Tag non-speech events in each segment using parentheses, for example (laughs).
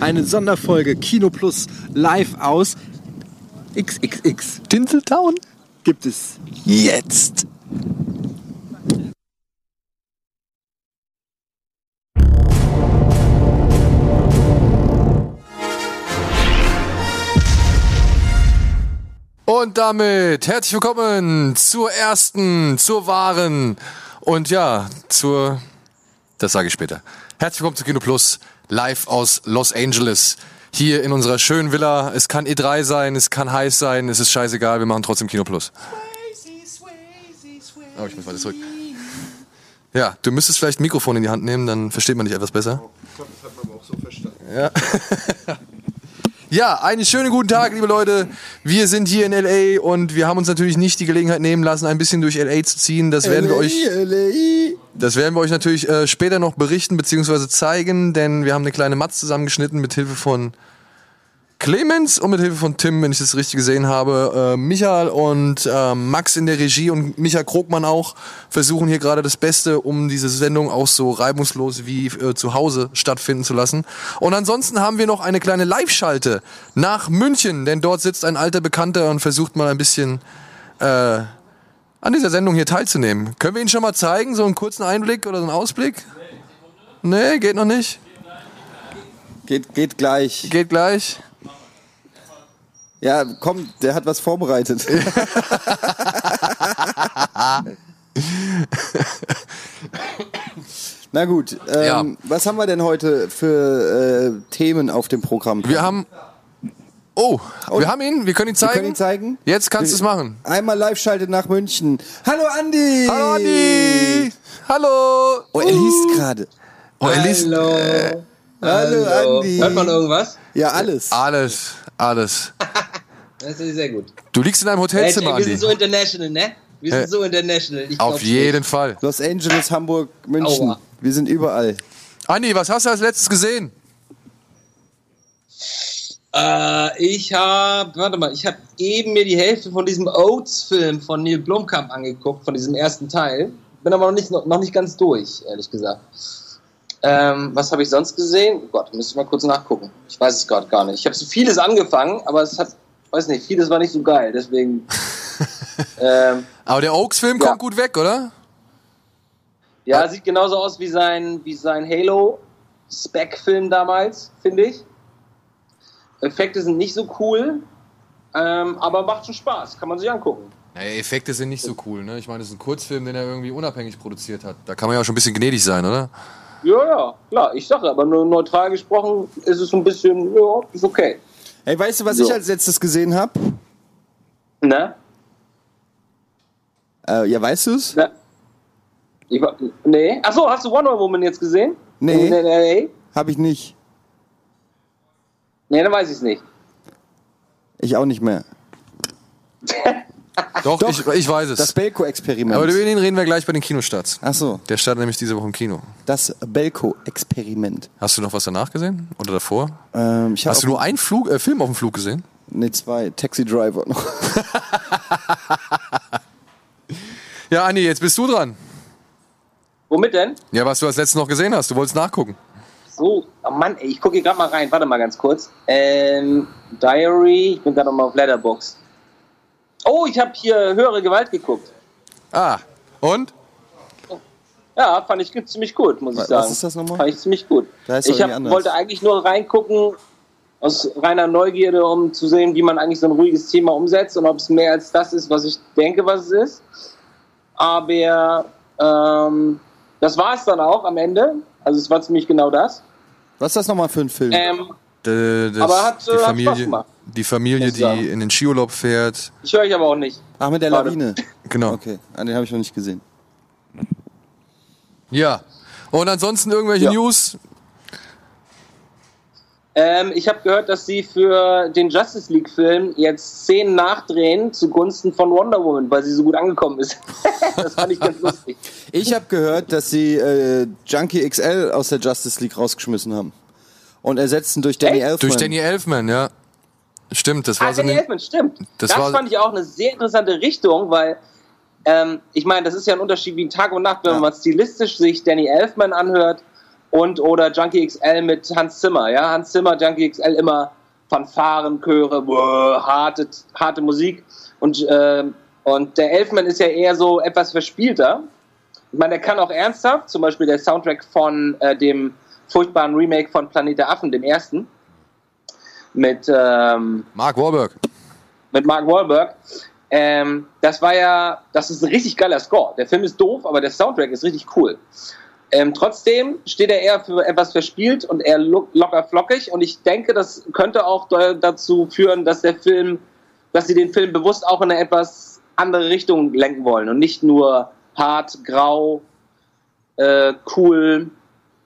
eine Sonderfolge Kino Plus live aus XXX. Tinseltown Gibt es jetzt. Und damit herzlich willkommen zur ersten, zur wahren und ja, zur, das sage ich später. Herzlich willkommen zu Kino Plus, live aus Los Angeles. Hier in unserer schönen Villa. Es kann E3 sein, es kann heiß sein, es ist scheißegal, wir machen trotzdem Kino Plus. Oh, ich muss weiter zurück. Ja, du müsstest vielleicht ein Mikrofon in die Hand nehmen, dann versteht man dich etwas besser. Ja. Ja, einen schönen guten Tag, liebe Leute. Wir sind hier in LA und wir haben uns natürlich nicht die Gelegenheit nehmen lassen, ein bisschen durch LA zu ziehen. Das werden wir euch, das werden wir euch natürlich äh, später noch berichten bzw. zeigen, denn wir haben eine kleine Matz zusammengeschnitten mit Hilfe von Clemens und mit Hilfe von Tim, wenn ich das richtig gesehen habe, äh, Michael und äh, Max in der Regie und Michael Krogmann auch versuchen hier gerade das Beste, um diese Sendung auch so reibungslos wie äh, zu Hause stattfinden zu lassen. Und ansonsten haben wir noch eine kleine Live-Schalte nach München, denn dort sitzt ein alter Bekannter und versucht mal ein bisschen äh, an dieser Sendung hier teilzunehmen. Können wir ihn schon mal zeigen, so einen kurzen Einblick oder so einen Ausblick? Nee, geht noch nicht. Geht, geht gleich. Geht gleich. Ja, komm, der hat was vorbereitet. (laughs) Na gut, ähm, Ja. was haben wir denn heute für äh, Themen auf dem Programm? Wir haben. Oh, wir haben ihn, wir können ihn Wir zeigen. können ihn zeigen. Jetzt kannst du es machen. Einmal live-schaltet nach München. Hallo Andi! Hallo Andi! Hallo! Oh, er liest gerade. Oh, er liest Hallo. Hallo, Andi. Hört man irgendwas? Ja, alles. alles, alles. (laughs) Das ist sehr gut. Du liegst in einem Hotelzimmer, wir sind so international, ne? Wir sind so international. Ich Auf glaub's jeden Fall. Los Angeles, Hamburg, München. Aua. Wir sind überall. Andi, was hast du als letztes gesehen? Äh, ich habe, warte mal, ich habe eben mir die Hälfte von diesem Oates-Film von Neil Blomkamp angeguckt, von diesem ersten Teil. Bin aber noch nicht, noch nicht ganz durch, ehrlich gesagt. Ähm, was habe ich sonst gesehen? Oh Gott, müsste ich mal kurz nachgucken. Ich weiß es gerade gar nicht. Ich habe so vieles angefangen, aber es hat, weiß nicht, vieles war nicht so geil, deswegen. (laughs) ähm, Aber der Oaks-Film Ja. kommt gut weg, oder? Ja, sieht genauso aus wie sein, wie sein Halo-Spec-Film damals, finde ich. Effekte sind nicht so cool, ähm, aber macht schon Spaß, kann man sich angucken. Naja, Effekte sind nicht so cool, ne? Ich meine, das ist ein Kurzfilm, den er irgendwie unabhängig produziert hat. Da kann man ja auch schon ein bisschen gnädig sein, oder? Ja, ja, klar, ich sage, aber nur neutral gesprochen ist es ein bisschen, ja, ist okay. Ey, weißt du, was So. ich als letztes gesehen habe? Ne? Äh, ja, weißt du's? ne? Ich, nee. Achso, hast du Wonder Woman jetzt gesehen? Nee. In LA? Hab ich nicht. Nee, dann weiß ich es nicht. Ich auch nicht mehr. (laughs) Doch, Doch. Ich, ich weiß es. Das Belko-Experiment. Aber über den reden wir gleich bei den Kinostarts. Ach so, Der startet nämlich diese Woche im Kino. das Belko-Experiment. Hast du noch was danach gesehen? Oder davor? Ähm, Hast du nur einen Flug, äh, Film auf dem Flug gesehen? Ne, zwei. Taxi Driver noch. (laughs) Ja, Andi, jetzt bist du dran. Womit denn? Ja, was du als letztes noch gesehen hast. Du wolltest nachgucken. So, oh Mann, ey, ich gucke hier gerade mal rein. Warte mal ganz kurz. Ähm, Diary, ich bin gerade noch mal auf Letterbox. Oh, ich habe hier höhere Gewalt geguckt. Ah, und? Ja, fand ich ziemlich gut, muss ich Was sagen. ist das nochmal? Fand ich ziemlich gut. Ich hab, wollte eigentlich nur reingucken, aus reiner Neugierde, um zu sehen, wie man eigentlich so ein ruhiges Thema umsetzt und ob es mehr als das ist, was ich denke, was es ist. Aber ähm, das war es dann auch am Ende. Also es war ziemlich genau das. Was ist das nochmal für ein Film? Ähm, das, Aber hat, die äh, hat Familie, gemacht. die Familie, die in den Skiurlaub fährt. ich höre ich aber auch nicht. Ach, mit der Schade. Lawine. (laughs) Genau. Okay, ah, den habe ich noch nicht gesehen. Ja. Und ansonsten irgendwelche Ja. News? Ähm, ich habe gehört, dass sie für den Justice League-Film jetzt Szenen nachdrehen zugunsten von Wonder Woman, weil sie so gut angekommen ist. (laughs) das fand ich ganz lustig. (laughs) Ich habe gehört, dass sie äh, Junkie XL aus der Justice League rausgeschmissen haben. Und ersetzen durch Danny Echt? Elfman. Durch Danny Elfman, ja. Stimmt, das war Ah, so Danny eine. Elfman, stimmt. das Das, war- fand ich auch eine sehr interessante Richtung, weil ähm, ich meine, das ist ja ein Unterschied wie Tag und Nacht, wenn Ja. man stilistisch sich Danny Elfman anhört und oder Junkie XL mit Hans Zimmer. Ja, Hans Zimmer, Junkie XL immer Fanfaren, Chöre, boah, harte, harte Musik. Und, äh, und der Elfman ist ja eher so etwas verspielter. Ich meine, der kann auch ernsthaft, zum Beispiel der Soundtrack von äh, dem furchtbaren Remake von Planet der Affen, dem ersten, mit ähm, Mark Wahlberg. Mit Mark Wahlberg. Ähm, das war ja, das ist ein richtig geiler Score. Der Film ist doof, aber der Soundtrack ist richtig cool. Ähm, trotzdem steht er eher für etwas verspielt und eher locker flockig und ich denke, das könnte auch dazu führen, dass der Film, dass sie den Film bewusst auch in eine etwas andere Richtung lenken wollen und nicht nur hart, grau, äh, cool,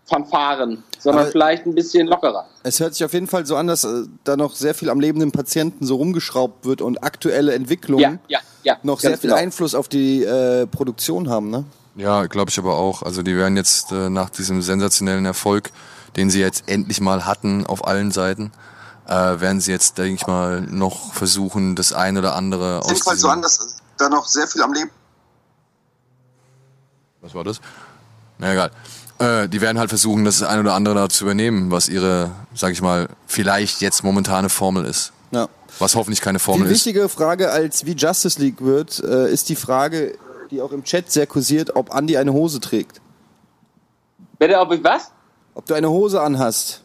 Fanfaren, sondern Aber vielleicht ein bisschen lockerer. Es hört sich auf jeden Fall so an, dass äh, da noch sehr viel am lebenden Patienten so rumgeschraubt wird und aktuelle Entwicklungen ja, ja, ja, noch sehr viel genau. Einfluss auf die äh, Produktion haben, ne? Ja, glaube ich aber auch. Also die werden jetzt äh, nach diesem sensationellen Erfolg, den sie jetzt endlich mal hatten auf allen Seiten, äh, werden sie jetzt, denke ich mal, noch versuchen, das ein oder andere aus. Es halt so an, dass da noch sehr viel am Leben. Was war das? Na egal. Äh, die werden halt versuchen, das ein oder andere da zu übernehmen, was ihre, sag ich mal, vielleicht jetzt momentane Formel ist. Ja. Was hoffentlich keine Formel ist. Die wichtige Frage, als wie Justice League wird, äh, ist die Frage, die auch im Chat sehr kursiert, ob Andi eine Hose trägt. Bitte, ob ich was? Ob du eine Hose anhast.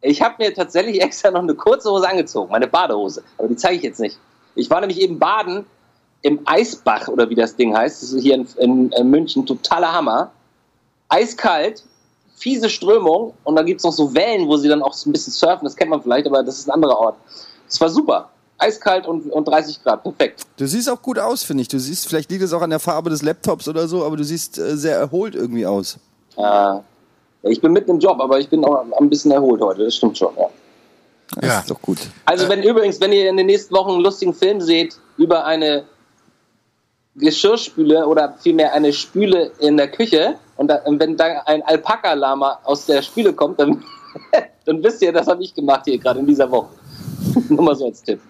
Ich habe mir tatsächlich (laughs) extra noch eine kurze Hose angezogen, meine Badehose. Aber die zeige ich jetzt nicht. Ich war nämlich eben baden im Eisbach oder wie das Ding heißt. Das ist hier in, in, in München totaler Hammer. Eiskalt, fiese Strömung und dann gibt es noch so Wellen, wo sie dann auch so ein bisschen surfen. Das kennt man vielleicht, aber das ist ein anderer Ort. Es war super eiskalt und, und 30 Grad, perfekt. Du siehst auch gut aus, finde ich. Du siehst, vielleicht liegt es auch an der Farbe des Laptops oder so, aber du siehst äh, sehr erholt irgendwie aus. Äh, ich bin mitten im Job, aber ich bin auch ein bisschen erholt heute, das stimmt schon, ja. Das ja. ist doch gut. Also wenn übrigens, wenn ihr in den nächsten Wochen einen lustigen Film seht über eine Geschirrspüle oder vielmehr eine Spüle in der Küche und da, wenn da ein Alpaka-Lama aus der Spüle kommt, dann, (laughs) dann wisst ihr, das habe ich gemacht hier gerade in dieser Woche. (laughs) Nur mal so als Tipp.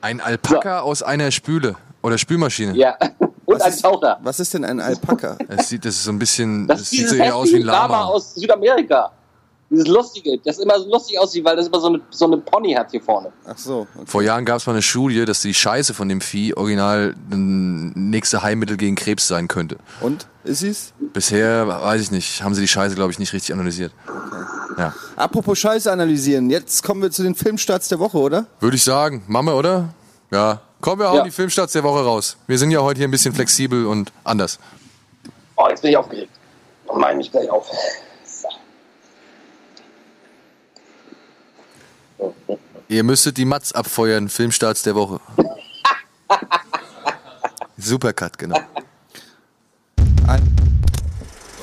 Ein Alpaka so. aus einer Spüle oder Spülmaschine. Ja. (laughs) Und was ein Taucher. was ist denn ein Alpaka? Es sieht, das ist so ein bisschen, das, das sieht so eher aus wie ein Lama. Lama aus Südamerika. Dieses Lustige, das immer so lustig aussieht, weil das immer so eine, so eine Pony hat hier vorne. Ach so. Okay. Vor Jahren gab es mal eine Studie, dass die Scheiße von dem Vieh original ein nächste Heilmittel gegen Krebs sein könnte. Und? Ist sie's? Bisher, weiß ich nicht, haben sie die Scheiße, glaube ich, nicht richtig analysiert. Okay. Ja. Apropos Scheiße analysieren, jetzt kommen wir zu den Filmstarts der Woche, oder? Würde ich sagen. Mama, oder? Ja. Kommen wir auch ja. die Filmstarts der Woche raus. Wir sind ja heute hier ein bisschen flexibel und anders. Oh, jetzt bin ich aufgeregt. Oh mein, ich gleich auf. Ihr müsstet die Mats abfeuern, Filmstarts der Woche. (laughs) Supercut, genau.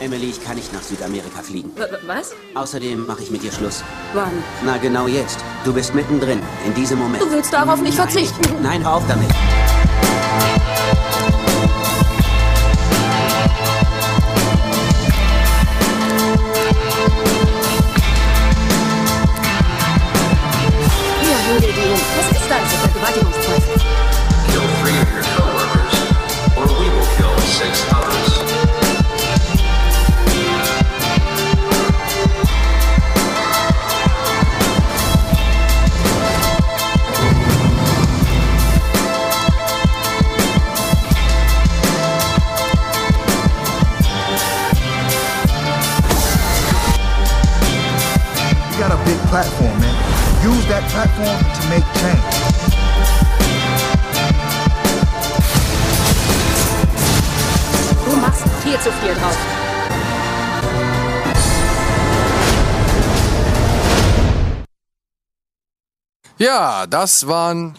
Emily, ich kann nicht nach Südamerika fliegen. W was? Außerdem mache ich mit dir Schluss. Wann? Na, genau jetzt. Du bist mittendrin, in diesem Moment. Du willst darauf nicht verzichten. Nein, hör auf damit. Ist das? Kill three of your coworkers, or we will kill six others. You got a big platform, man. Use that platform to make change. Viel zu viel drauf. Ja, das waren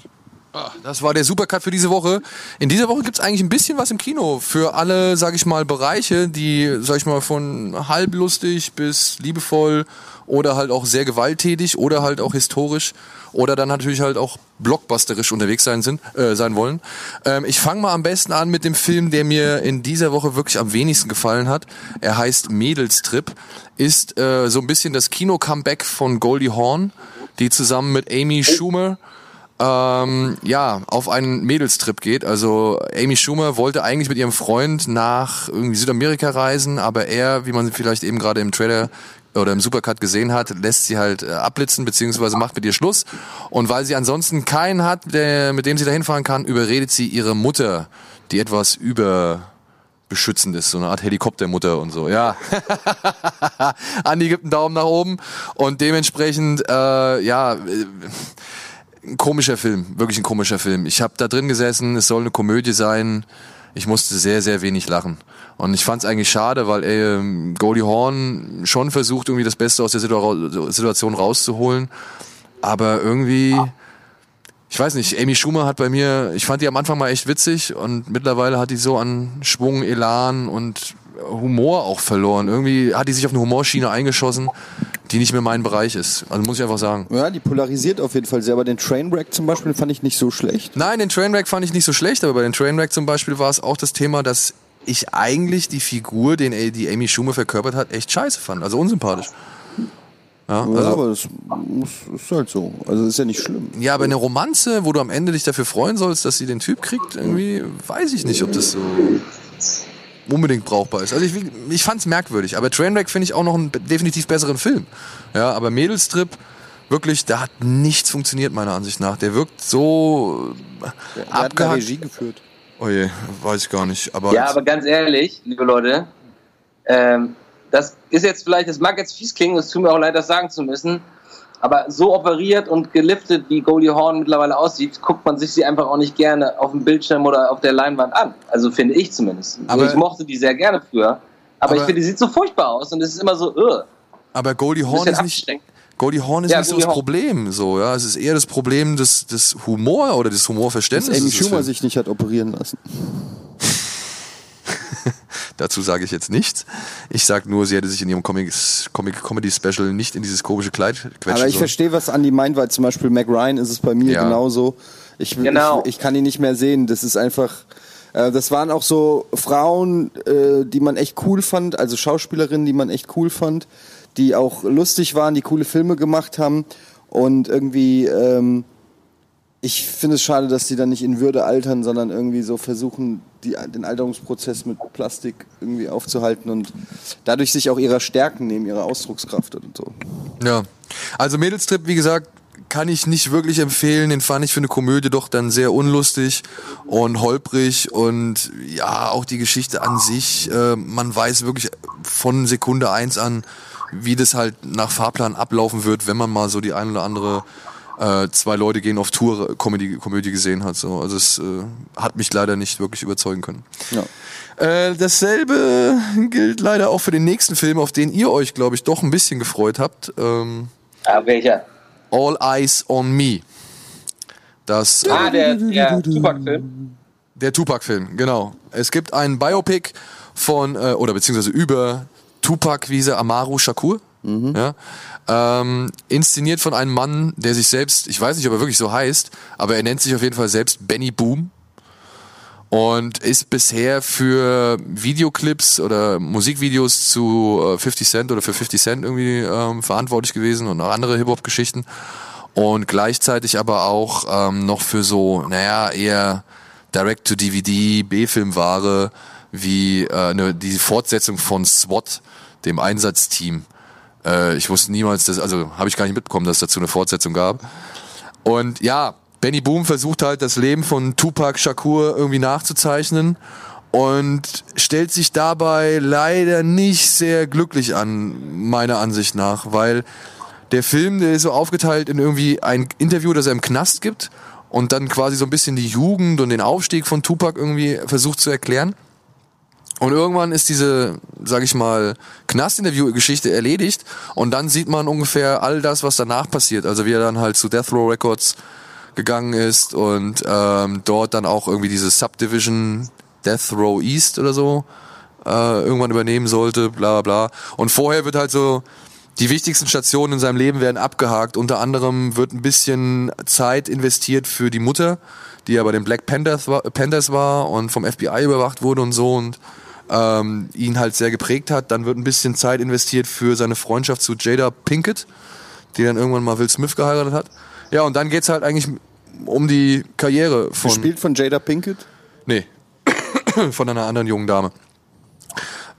das war der Supercut für diese Woche. In dieser Woche gibt's eigentlich ein bisschen was im Kino für alle, sag ich mal, Bereiche, die, sag ich mal, von halblustig bis liebevoll oder halt auch sehr gewalttätig oder halt auch historisch oder dann natürlich halt auch blockbusterisch unterwegs sein sind äh, sein wollen. Ähm, ich fange mal am besten an mit dem Film, der mir in dieser Woche wirklich am wenigsten gefallen hat. Er heißt Mädelstrip, ist äh, so ein bisschen das Kino-Comeback von Goldie Hawn, die zusammen mit Amy Schumer ähm, ja, auf einen Mädelstrip geht. Also Amy Schumer wollte eigentlich mit ihrem Freund nach irgendwie Südamerika reisen, aber er, wie man vielleicht eben gerade im Trailer oder im Supercut gesehen hat, lässt sie halt äh, abblitzen, beziehungsweise macht mit ihr Schluss. Und weil sie ansonsten keinen hat, der, mit dem sie dahin fahren kann, überredet sie ihre Mutter, die etwas überbeschützend ist, so eine Art Helikoptermutter und so, ja. (laughs) Andi gibt einen Daumen nach oben und dementsprechend, äh, ja, äh, ein komischer Film, wirklich ein komischer Film. Ich habe da drin gesessen, es soll eine Komödie sein. Ich musste sehr, sehr wenig lachen. Und ich fand es eigentlich schade, weil ähm, Goldie Horn schon versucht, irgendwie das Beste aus der Situa Situation rauszuholen. Aber irgendwie, ich weiß nicht, Amy Schumer hat bei mir, ich fand die am Anfang mal echt witzig und mittlerweile hat die so an Schwung, Elan und Humor auch verloren. Irgendwie hat die sich auf eine Humorschiene eingeschossen, die nicht mehr mein Bereich ist. Also muss ich einfach sagen. Ja, die polarisiert auf jeden Fall sehr, aber den Trainwreck zum Beispiel fand ich nicht so schlecht. Nein, den Trainwreck fand ich nicht so schlecht, aber bei den Trainwreck zum Beispiel war es auch das Thema, dass ich eigentlich die Figur, den die Amy Schumer verkörpert hat, echt scheiße fand. Also unsympathisch. Ja, Ja, also, aber das muss, ist halt so. Also ist ja nicht schlimm. ja, aber eine Romanze, wo du am Ende dich dafür freuen sollst, dass sie den Typ kriegt, irgendwie weiß ich nicht, ob das so unbedingt brauchbar ist. Also ich, ich fand es merkwürdig, aber Trainwreck finde ich auch noch einen definitiv besseren Film. Ja, aber Mädelstrip, wirklich, da hat nichts funktioniert meiner Ansicht nach. Der wirkt so Der hat eine abgehackt. Regie geführt. Oh je, weiß ich gar nicht. Aber, Ja, aber ganz ehrlich, liebe Leute, ähm, das ist jetzt vielleicht, das mag jetzt fies klingen, es tut mir auch leid, das sagen zu müssen, aber so operiert und geliftet, wie Goldie Horn mittlerweile aussieht, guckt man sich sie einfach auch nicht gerne auf dem Bildschirm oder auf der Leinwand an. Also finde ich zumindest. Aber- ich mochte die sehr gerne früher, aber, ich Aber- finde, die sieht so furchtbar aus und es ist immer so, uh, aber Goldie Horn ist nicht. Goldie Horn ist Ja, nicht so das Hawn. Problem, so, ja. Es ist eher das Problem des, des Humor oder des Dass Humorverständnisses. Amy des Schumer sich nicht hat operieren lassen. Dazu sage ich jetzt nichts. Ich sage nur, sie hätte sich in ihrem Comics, Comic Comedy Special nicht in dieses komische Kleid quetschen Aber ich sollen. verstehe, was Andy meint, weil zum Beispiel Mac Ryan ist es bei mir Ja. genauso. Ich, Genau. ich, ich kann ihn nicht mehr sehen. Das ist einfach. Äh, das waren auch so Frauen, äh, die man echt cool fand, also Schauspielerinnen, die man echt cool fand, die auch lustig waren, die coole Filme gemacht haben. Und irgendwie, ähm, ich finde es schade, dass die dann nicht in Würde altern, sondern irgendwie so versuchen, die, den Alterungsprozess mit Plastik irgendwie aufzuhalten und dadurch sich auch ihrer Stärken nehmen, ihrer Ausdruckskraft und so. Ja. Also Mädelstrip, wie gesagt, kann ich nicht wirklich empfehlen. Den fand ich für eine Komödie doch dann sehr unlustig und holprig und ja, auch die Geschichte an sich. Äh, man weiß wirklich von Sekunde eins an, wie das halt nach Fahrplan ablaufen wird, wenn man mal so die ein oder andere äh, zwei Leute gehen auf Tour Komödie, Komödie gesehen hat. So. Also es äh, hat mich leider nicht wirklich überzeugen können. Ja. Äh, dasselbe gilt leider auch für den nächsten Film, auf den ihr euch, glaube ich, doch ein bisschen gefreut habt. Ähm, ah, welcher? All Eyes on Me. Das, Ah, äh, der, der Tupac-Film. der Tupac-Film, genau. Es gibt einen Biopic von, äh, oder beziehungsweise über Tupac, wie Amaru Shakur. Ja, ähm, inszeniert von einem Mann, der sich selbst, ich weiß nicht, ob er wirklich so heißt, aber er nennt sich auf jeden Fall selbst Benny Boom. Und ist bisher für Videoclips oder Musikvideos zu äh, 50 Cent oder für 50 Cent irgendwie ähm, verantwortlich gewesen und auch andere Hip-Hop-Geschichten. Und gleichzeitig aber auch ähm, noch für so, naja, eher Direct-to-DVD, B-Filmware wie äh, ne, die Fortsetzung von SWAT, dem Einsatzteam. Äh, ich wusste niemals, dass, also habe ich gar nicht mitbekommen, dass es dazu eine Fortsetzung gab. Und ja, Benny Boom versucht halt das Leben von Tupac Shakur irgendwie nachzuzeichnen und stellt sich dabei leider nicht sehr glücklich an, meiner Ansicht nach, weil der Film, der ist so aufgeteilt in irgendwie ein Interview, das er im Knast gibt und dann quasi so ein bisschen die Jugend und den Aufstieg von Tupac irgendwie versucht zu erklären. Und irgendwann ist diese, sag ich mal, Knast-Interview-Geschichte erledigt und dann sieht man ungefähr all das, was danach passiert. Also wie er dann halt zu Death Row Records gegangen ist und ähm, dort dann auch irgendwie diese Subdivision Death Row East oder so äh, irgendwann übernehmen sollte, bla bla bla. Und vorher wird halt so, die wichtigsten Stationen in seinem Leben werden abgehakt. Unter anderem wird ein bisschen Zeit investiert für die Mutter, die ja bei den Black Panthers war, Panthers war und vom FBI überwacht wurde und so und ähm, ihn halt sehr geprägt hat. Dann wird ein bisschen Zeit investiert für seine Freundschaft zu Jada Pinkett, die dann irgendwann mal Will Smith geheiratet hat. Ja, und dann geht's halt eigentlich um die Karriere von. Gespielt von Jada Pinkett. Nee. (coughs) von einer anderen jungen Dame.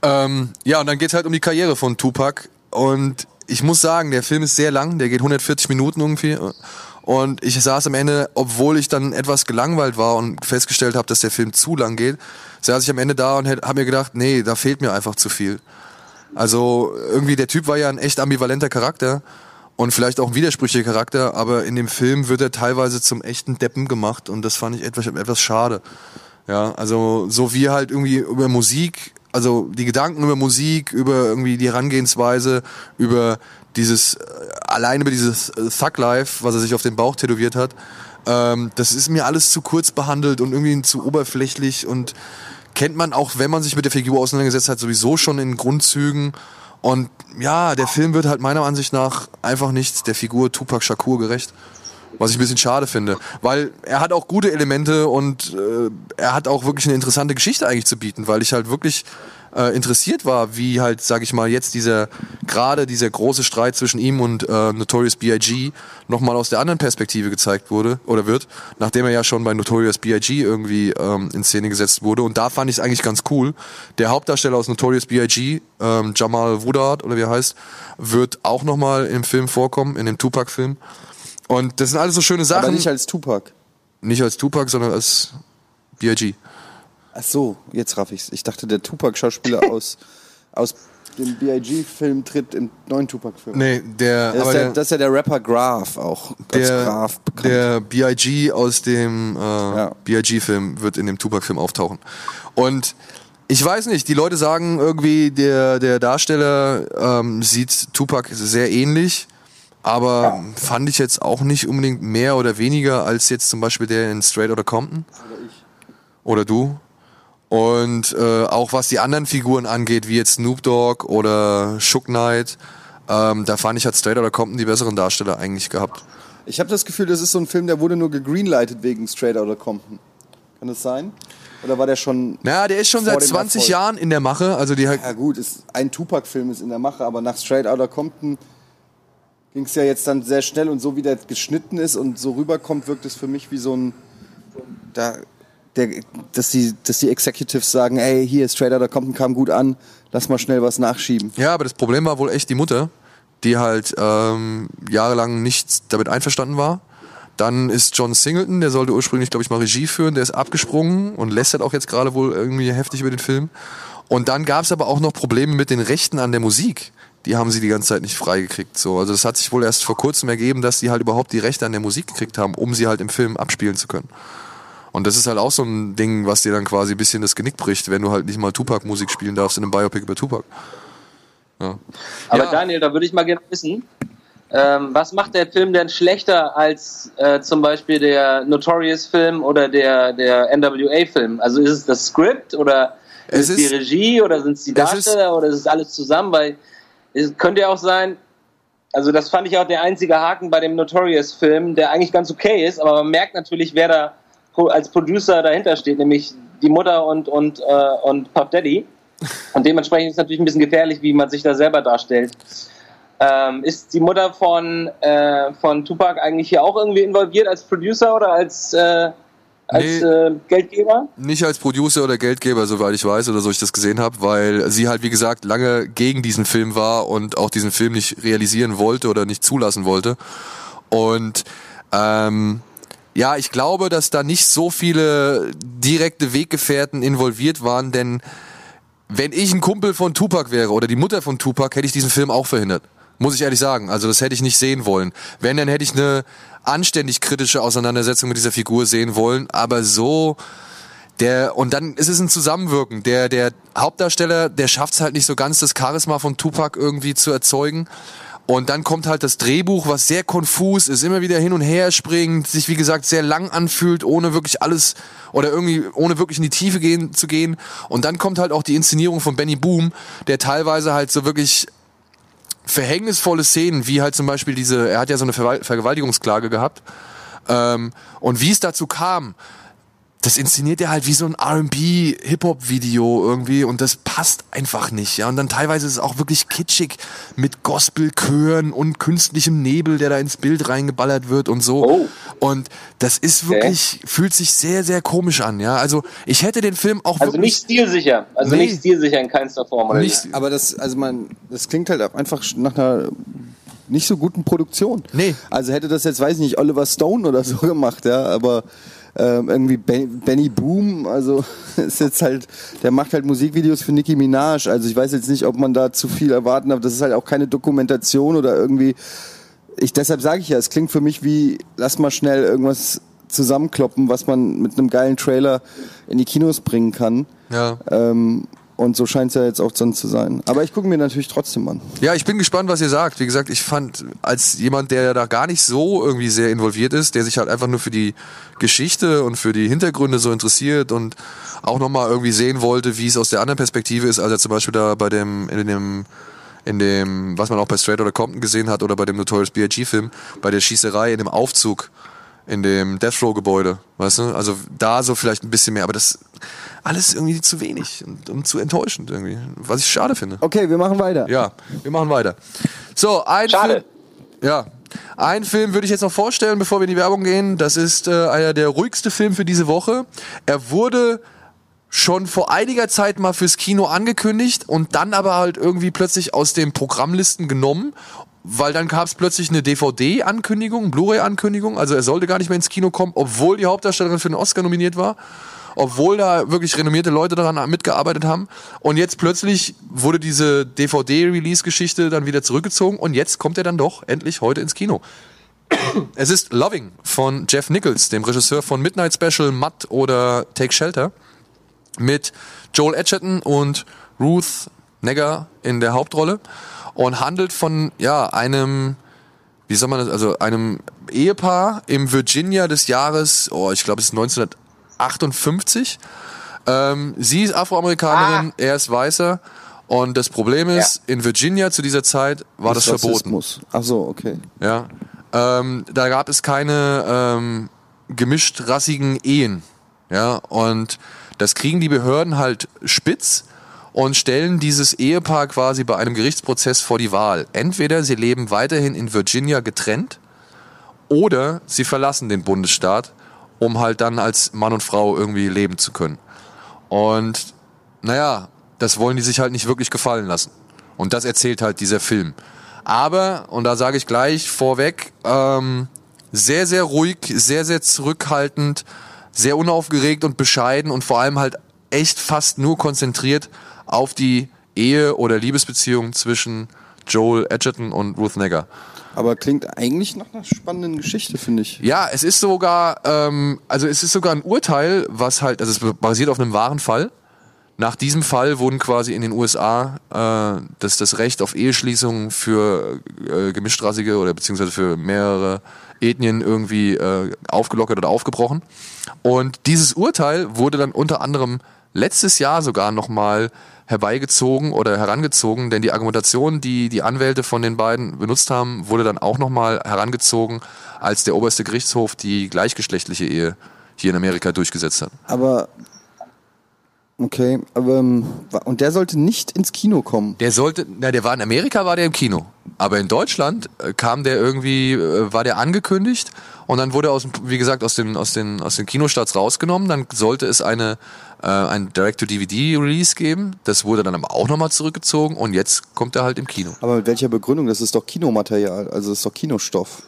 Ähm, ja, und dann geht's halt um die Karriere von Tupac. Und ich muss sagen, der Film ist sehr lang, der geht 140 Minuten irgendwie. Und ich saß am Ende, obwohl ich dann etwas gelangweilt war und festgestellt habe, dass der Film zu lang geht, saß ich am Ende da und habe mir gedacht, nee, da fehlt mir einfach zu viel. Also irgendwie der Typ war ja ein echt ambivalenter Charakter und vielleicht auch ein widersprüchlicher Charakter, aber in dem Film wird er teilweise zum echten Deppen gemacht und das fand ich etwas, etwas schade. Ja, also so wie halt irgendwie über Musik, also die Gedanken über Musik, über irgendwie die Herangehensweise, über dieses, äh, allein über dieses äh, Thug Life, was er sich auf den Bauch tätowiert hat, ähm, das ist mir alles zu kurz behandelt und irgendwie zu oberflächlich und kennt man auch, wenn man sich mit der Figur auseinandergesetzt hat, sowieso schon in Grundzügen. Und ja, der Film wird halt meiner Ansicht nach einfach nicht der Figur Tupac Shakur gerecht. Was ich ein bisschen schade finde. Weil er hat auch gute Elemente und äh, er hat auch wirklich eine interessante Geschichte eigentlich zu bieten, weil ich halt wirklich äh, interessiert war, wie halt, sag ich mal, jetzt dieser, gerade dieser große Streit zwischen ihm und äh, Notorious B.I.G. nochmal aus der anderen Perspektive gezeigt wurde oder wird, nachdem er ja schon bei Notorious B.I.G. irgendwie ähm, in Szene gesetzt wurde. Und da fand ich es eigentlich ganz cool. Der Hauptdarsteller aus Notorious B.I.G., ähm, Jamal Woodard oder wie er heißt, wird auch nochmal im Film vorkommen, in dem Tupac-Film. Und das sind alles so schöne Sachen. Aber nicht als Tupac. Nicht als Tupac, sondern als B.I.G. Ach so, jetzt raff ich's. Ich dachte, der Tupac-Schauspieler (laughs) aus, aus dem B.I.G.-Film tritt im neuen Tupac-Film. Nee, der, Das ist, der, der, das ist ja der Rapper Graf auch. Als der, Graf bekannt. der B.I.G. aus dem äh, B.I.G.-Film wird in dem Tupac-Film auftauchen. Und ich weiß nicht, die Leute sagen irgendwie, der, der Darsteller ähm, sieht Tupac sehr ähnlich, aber fand ich jetzt auch nicht unbedingt mehr oder weniger als jetzt zum Beispiel der in Straight Outta Compton. Oder du. Und äh, auch was die anderen Figuren angeht, wie jetzt Snoop Dogg oder Shook Knight, ähm, da fand ich hat Straight Outta Compton die besseren Darsteller eigentlich gehabt. Ich habe das Gefühl, das ist so ein Film, der wurde nur gegreenlightet wegen Straight Outta Compton. Kann das sein? Oder war der schon... Na, der ist schon seit dem 20 Erfolg? Jahren in der Mache. Also die Ja gut, ist, ein Tupac-Film ist in der Mache, aber nach Straight Outta Compton ging es ja jetzt dann sehr schnell und so wie der geschnitten ist und so rüberkommt, wirkt es für mich wie so ein... Da, der, dass, die, dass die Executives sagen, ey, hier, Straight Outta Compton kam gut an, lass mal schnell was nachschieben. Ja, aber das Problem war wohl echt die Mutter, die halt ähm, jahrelang nicht damit einverstanden war. Dann ist John Singleton, der sollte ursprünglich, glaube ich, mal Regie führen, der ist abgesprungen und lästert auch jetzt gerade wohl irgendwie heftig über den Film. Und dann gab es aber auch noch Probleme mit den Rechten an der Musik. Die haben sie die ganze Zeit nicht freigekriegt. So. Also das hat sich wohl erst vor kurzem ergeben, dass die halt überhaupt die Rechte an der Musik gekriegt haben, um sie halt im Film abspielen zu können. Und das ist halt auch so ein Ding, was dir dann quasi ein bisschen das Genick bricht, wenn du halt nicht mal Tupac-Musik spielen darfst in einem Biopic über Tupac. Ja. Aber Ja. Daniel, da würde ich mal gerne wissen, ähm, was macht der Film denn schlechter als äh, zum Beispiel der Notorious-Film oder der, der NWA-Film? Also ist es das Skript oder Es ist es die ist- Regie oder sind es die ist- Darsteller oder ist es alles zusammen? Weil es könnte ja auch sein, also das fand ich auch der einzige Haken bei dem Notorious-Film, der eigentlich ganz okay ist, aber man merkt natürlich, wer da als Producer dahinter steht, nämlich die Mutter und, und, äh, und Puff Daddy. Und dementsprechend ist es natürlich ein bisschen gefährlich, wie man sich da selber darstellt. Ähm, ist die Mutter von, äh, von Tupac eigentlich hier auch irgendwie involviert als Producer oder als, äh, als Nee. äh, Geldgeber? Nicht als Producer oder Geldgeber, soweit ich weiß oder so ich das gesehen habe, weil sie halt wie gesagt lange gegen diesen Film war und auch diesen Film nicht realisieren wollte oder nicht zulassen wollte. Und ähm, ja, ich glaube, dass da nicht so viele direkte Weggefährten involviert waren, denn wenn ich ein Kumpel von Tupac wäre oder die Mutter von Tupac, hätte ich diesen Film auch verhindert. Muss ich ehrlich sagen. Also das hätte ich nicht sehen wollen. Wenn, dann hätte ich eine anständig kritische Auseinandersetzung mit dieser Figur sehen wollen. Aber so, der, und dann ist es ein Zusammenwirken. Der, der Hauptdarsteller, der schafft es halt nicht so ganz, das Charisma von Tupac irgendwie zu erzeugen. Und dann kommt halt das Drehbuch, was sehr konfus ist, immer wieder hin und her springt, sich wie gesagt sehr lang anfühlt, ohne wirklich alles oder irgendwie ohne wirklich in die Tiefe gehen zu gehen. Und dann kommt halt auch die Inszenierung von Benny Boom, der teilweise halt so wirklich verhängnisvolle Szenen, wie halt zum Beispiel diese, er hat ja so eine Vergewaltigungsklage gehabt, ähm, und wie es dazu kam, das inszeniert er halt wie so ein R&B Hip-Hop-Video irgendwie und das passt einfach nicht, ja. Und dann teilweise ist es auch wirklich kitschig mit Gospelchören und künstlichem Nebel, der da ins Bild reingeballert wird und so. Oh. Und das ist wirklich, fühlt sich sehr, sehr komisch an, ja. Also ich hätte den Film auch Also wirklich... nicht stilsicher. Also Nee. nicht stilsicher in keinster Form. Oder Nicht-? Aber das, also man, das klingt halt einfach nach einer nicht so guten Produktion. Nee. Also hätte das jetzt, weiß ich nicht, Oliver Stone oder so (laughs) gemacht, ja, aber ähm, irgendwie ben, Benny Boom, also (laughs) ist jetzt halt, der macht halt Musikvideos für Nicki Minaj. Also ich weiß jetzt nicht, ob man da zu viel erwarten darf. Das ist halt auch keine Dokumentation oder irgendwie. Ich deshalb sage ich ja, es klingt für mich wie, lass mal schnell irgendwas zusammenkloppen, was man mit einem geilen Trailer in die Kinos bringen kann. Ja. Ähm, und so scheint es ja jetzt auch dann zu sein. Aber ich gucke mir natürlich trotzdem an. Ja, ich bin gespannt, was ihr sagt. Wie gesagt, ich fand, als jemand, der da gar nicht so irgendwie sehr involviert ist, der sich halt einfach nur für die Geschichte und für die Hintergründe so interessiert und auch nochmal irgendwie sehen wollte, wie es aus der anderen Perspektive ist, als er zum Beispiel da bei dem, in dem, in dem, was man auch bei Straight Outta Compton gesehen hat oder bei dem Notorious B.I.G. Film, bei der Schießerei in dem Aufzug in dem Death Row Gebäude, weißt du? Also da so vielleicht ein bisschen mehr, aber das alles irgendwie zu wenig und, und zu enttäuschend irgendwie, was ich schade finde. Okay, wir machen weiter. Ja, wir machen weiter. So, ein Schade. Film. Ja. Einen Film würde ich jetzt noch vorstellen, bevor wir in die Werbung gehen. Das ist äh, einer der ruhigste Film für diese Woche. Er wurde schon vor einiger Zeit mal fürs Kino angekündigt und dann aber halt irgendwie plötzlich aus den Programmlisten genommen, weil dann gab es plötzlich eine DVD-Ankündigung, Blu-ray-Ankündigung. Also er sollte gar nicht mehr ins Kino kommen, obwohl die Hauptdarstellerin für den Oscar nominiert war obwohl da wirklich renommierte Leute daran mitgearbeitet haben. Und jetzt plötzlich wurde diese DVD-Release-Geschichte dann wieder zurückgezogen und jetzt kommt er dann doch endlich heute ins Kino. (coughs) Es ist Loving von Jeff Nichols, dem Regisseur von Midnight Special, Matt oder Take Shelter, mit Joel Edgerton und Ruth Negger in der Hauptrolle und handelt von ja einem wie soll man das, also einem Ehepaar im Virginia des Jahres, oh, ich glaube es ist 1958. Ähm, sie ist Afroamerikanerin, er ist Weißer. Und das Problem ist, in Virginia zu dieser Zeit war das verboten. Rassismus. Ach so, okay. Ja. Ähm, da gab es keine ähm, gemischt rassigen Ehen. Ja. Und das kriegen die Behörden halt spitz und stellen dieses Ehepaar quasi bei einem Gerichtsprozess vor die Wahl. Entweder sie leben weiterhin in Virginia getrennt oder sie verlassen den Bundesstaat, um halt dann als Mann und Frau irgendwie leben zu können. Und naja, das wollen die sich halt nicht wirklich gefallen lassen. Und das erzählt halt dieser Film. Aber, und da sage ich gleich vorweg, ähm, sehr, sehr ruhig, sehr, sehr zurückhaltend, sehr unaufgeregt und bescheiden und vor allem halt echt fast nur konzentriert auf die Ehe oder Liebesbeziehung zwischen Joel Edgerton und Ruth Negger. Aber klingt eigentlich nach einer spannenden Geschichte, finde ich. Ja, es ist sogar, ähm, also es ist sogar ein Urteil, was halt, also es basiert auf einem wahren Fall. Nach diesem Fall wurden quasi in den USA äh, das, das Recht auf Eheschließung für äh, gemischtrassige oder beziehungsweise für mehrere Ethnien irgendwie äh, aufgelockert oder aufgebrochen. Und dieses Urteil wurde dann unter anderem letztes Jahr sogar nochmal herbeigezogen oder herangezogen, denn die Argumentation, die die Anwälte von den beiden benutzt haben, wurde dann auch nochmal herangezogen, als der oberste Gerichtshof die gleichgeschlechtliche Ehe hier in Amerika durchgesetzt hat. Aber okay, aber ähm, und der sollte nicht ins Kino kommen. Der sollte, na, der war in Amerika, war der im Kino. Aber in Deutschland äh, kam der irgendwie, äh, war der angekündigt und dann wurde er aus, dem- wie gesagt, aus den, aus den, aus den Kinostarts rausgenommen. Dann sollte es eine, äh, ein Direct-to-DVD-Release geben. Das wurde dann aber auch nochmal zurückgezogen und jetzt kommt er halt im Kino. Aber mit welcher Begründung? Das ist doch Kinomaterial, also das ist doch Kinostoff.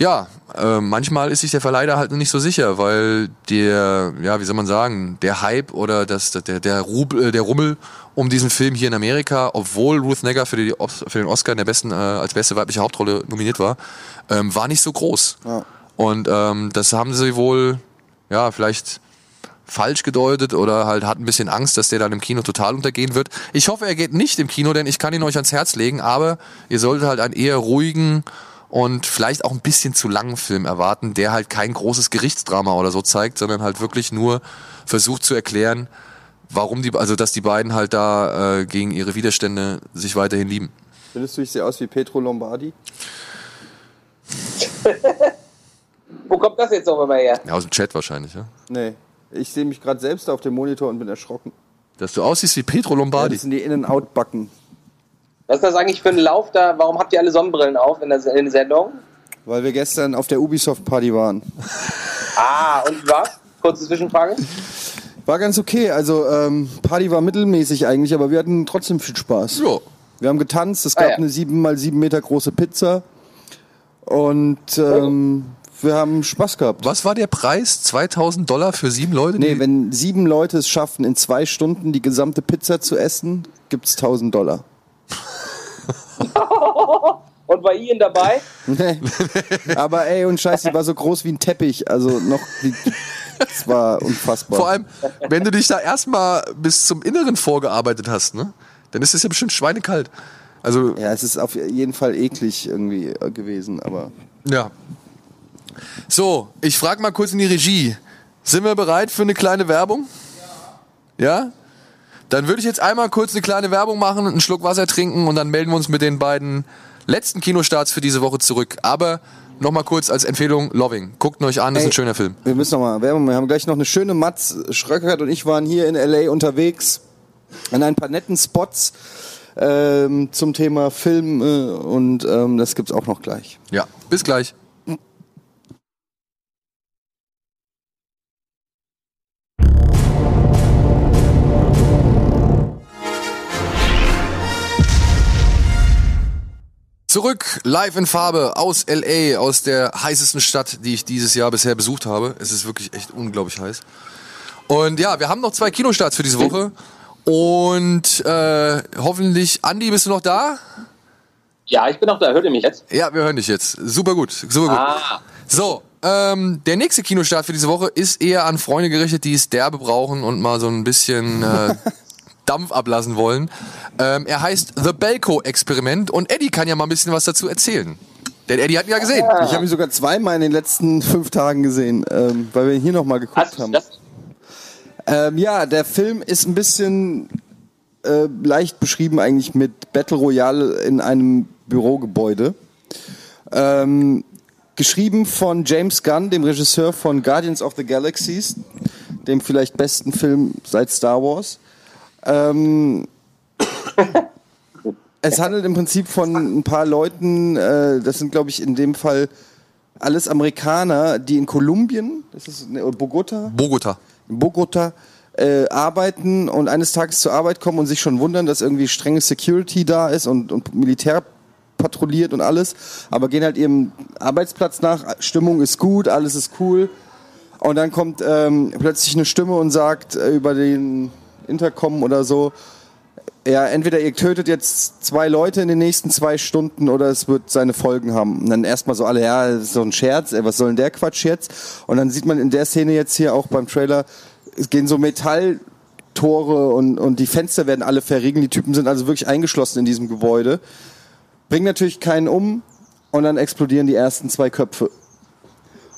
Ja, äh, manchmal ist sich der Verleiher halt nicht so sicher, weil der, ja, wie soll man sagen, der Hype oder das, der, der, Rubel, äh, der Rummel um diesen Film hier in Amerika, obwohl Ruth Negger für, die, für den Oscar in der besten, äh, als beste weibliche Hauptrolle nominiert war, ähm, war nicht so groß. Ja. Und ähm, das haben sie wohl, ja, vielleicht falsch gedeutet oder halt hat ein bisschen Angst, dass der dann im Kino total untergehen wird. Ich hoffe, er geht nicht im Kino, denn ich kann ihn euch ans Herz legen, aber ihr solltet halt einen eher ruhigen und vielleicht auch ein bisschen zu langen Film erwarten, der halt kein großes Gerichtsdrama oder so zeigt, sondern halt wirklich nur versucht zu erklären, warum die, also dass die beiden halt da äh, gegen ihre Widerstände sich weiterhin lieben. Findest du, ich sehe aus wie Petro Lombardi? (laughs) Wo kommt das jetzt noch mal her? Ja, aus dem Chat wahrscheinlich, ja. Nee. Ich sehe mich gerade selbst auf dem Monitor und bin erschrocken. Dass du aussiehst wie Petro Ja, Lombardi. das sind die In-and-Out-Backen. Was ist das eigentlich für ein Lauf da? Warum habt ihr alle Sonnenbrillen auf in der, in der Sendung? Weil wir gestern auf der Ubisoft-Party waren. Ah, und war's? Kurze Zwischenfrage. War ganz okay. Also, ähm, Party war mittelmäßig eigentlich, aber wir hatten trotzdem viel Spaß. Ja. Wir haben getanzt, es Ah, gab ja. eine 7 mal 7 Meter große Pizza. Und ähm, wir haben Spaß gehabt. Was war der Preis? 2000 Dollar für sieben Leute? Nee, wenn sieben Leute es schaffen, in zwei Stunden die gesamte Pizza zu essen, gibt's 1000 Dollar. Und war Ian dabei? Nee. Aber ey, und Scheiß, die war so groß wie ein Teppich. Also noch, das war unfassbar. Vor allem, wenn du dich da erstmal bis zum Inneren vorgearbeitet hast, ne? Dann ist es ja bestimmt schweinekalt. Also, ja, es ist auf jeden Fall eklig irgendwie äh, gewesen, aber ja. So, ich frage mal kurz in die Regie. Sind wir bereit für eine kleine Werbung? Ja? Dann würde ich jetzt einmal kurz eine kleine Werbung machen, einen Schluck Wasser trinken und dann melden wir uns mit den beiden letzten Kinostarts für diese Woche zurück. Aber nochmal kurz als Empfehlung, Loving. Guckt ihn euch an, das ist ein Ey. schöner Film. wir müssen noch mal Werbung. Wir haben gleich noch eine schöne Mats Schröckert und ich waren hier in LA unterwegs an ein paar netten Spots ähm, zum Thema Film äh, und ähm, das gibt's auch noch gleich. Ja, bis gleich. Zurück, live in Farbe aus LA, aus der heißesten Stadt, die ich dieses Jahr bisher besucht habe. Es ist wirklich echt unglaublich heiß. Und ja, wir haben noch zwei Kinostarts für diese Woche. Und äh, hoffentlich, Andi, bist du noch da? Ja, ich bin auch da. Hört ihr mich jetzt? Ja, wir hören dich jetzt. Super gut, super gut. Ah, So, ähm, der nächste Kinostart für diese Woche ist eher an Freunde gerichtet, die es derbe brauchen und mal so ein bisschen äh, (laughs) Dampf ablassen wollen. Ähm, er heißt The Belko Experiment und Eddie kann ja mal ein bisschen was dazu erzählen. Denn Eddie hat ihn ja gesehen. Ich habe ihn sogar zweimal in den letzten fünf Tagen gesehen, ähm, weil wir ihn hier noch mal geguckt hast haben. Ähm, ja, der Film ist ein bisschen äh, leicht beschrieben eigentlich mit Battle Royale in einem Bürogebäude. Ähm, geschrieben von James Gunn, dem Regisseur von Guardians of the Galaxies, dem vielleicht besten Film seit Star Wars. Ähm, (coughs) es handelt im Prinzip von ein paar Leuten, äh, das sind glaube ich in dem Fall alles Amerikaner, die in Kolumbien, das ist ne, Bogota, Bogota. in Bogota äh, arbeiten und eines Tages zur Arbeit kommen und sich schon wundern, dass irgendwie strenge Security da ist und, und Militär patrouilliert und alles, aber gehen halt ihrem Arbeitsplatz nach, Stimmung ist gut, alles ist cool und dann kommt ähm, plötzlich eine Stimme und sagt äh, über den Intercom oder so, ja, entweder ihr tötet jetzt zwei Leute in den nächsten zwei Stunden oder es wird seine Folgen haben. Und dann erstmal so alle, ja, das ist so ein Scherz, ey, was soll denn der Quatsch jetzt? Und dann sieht man in der Szene jetzt hier auch beim Trailer, es gehen so Metalltore und, und die Fenster werden alle verriegelt. Die Typen sind also wirklich eingeschlossen in diesem Gebäude. Bringen natürlich keinen um und dann explodieren die ersten zwei Köpfe.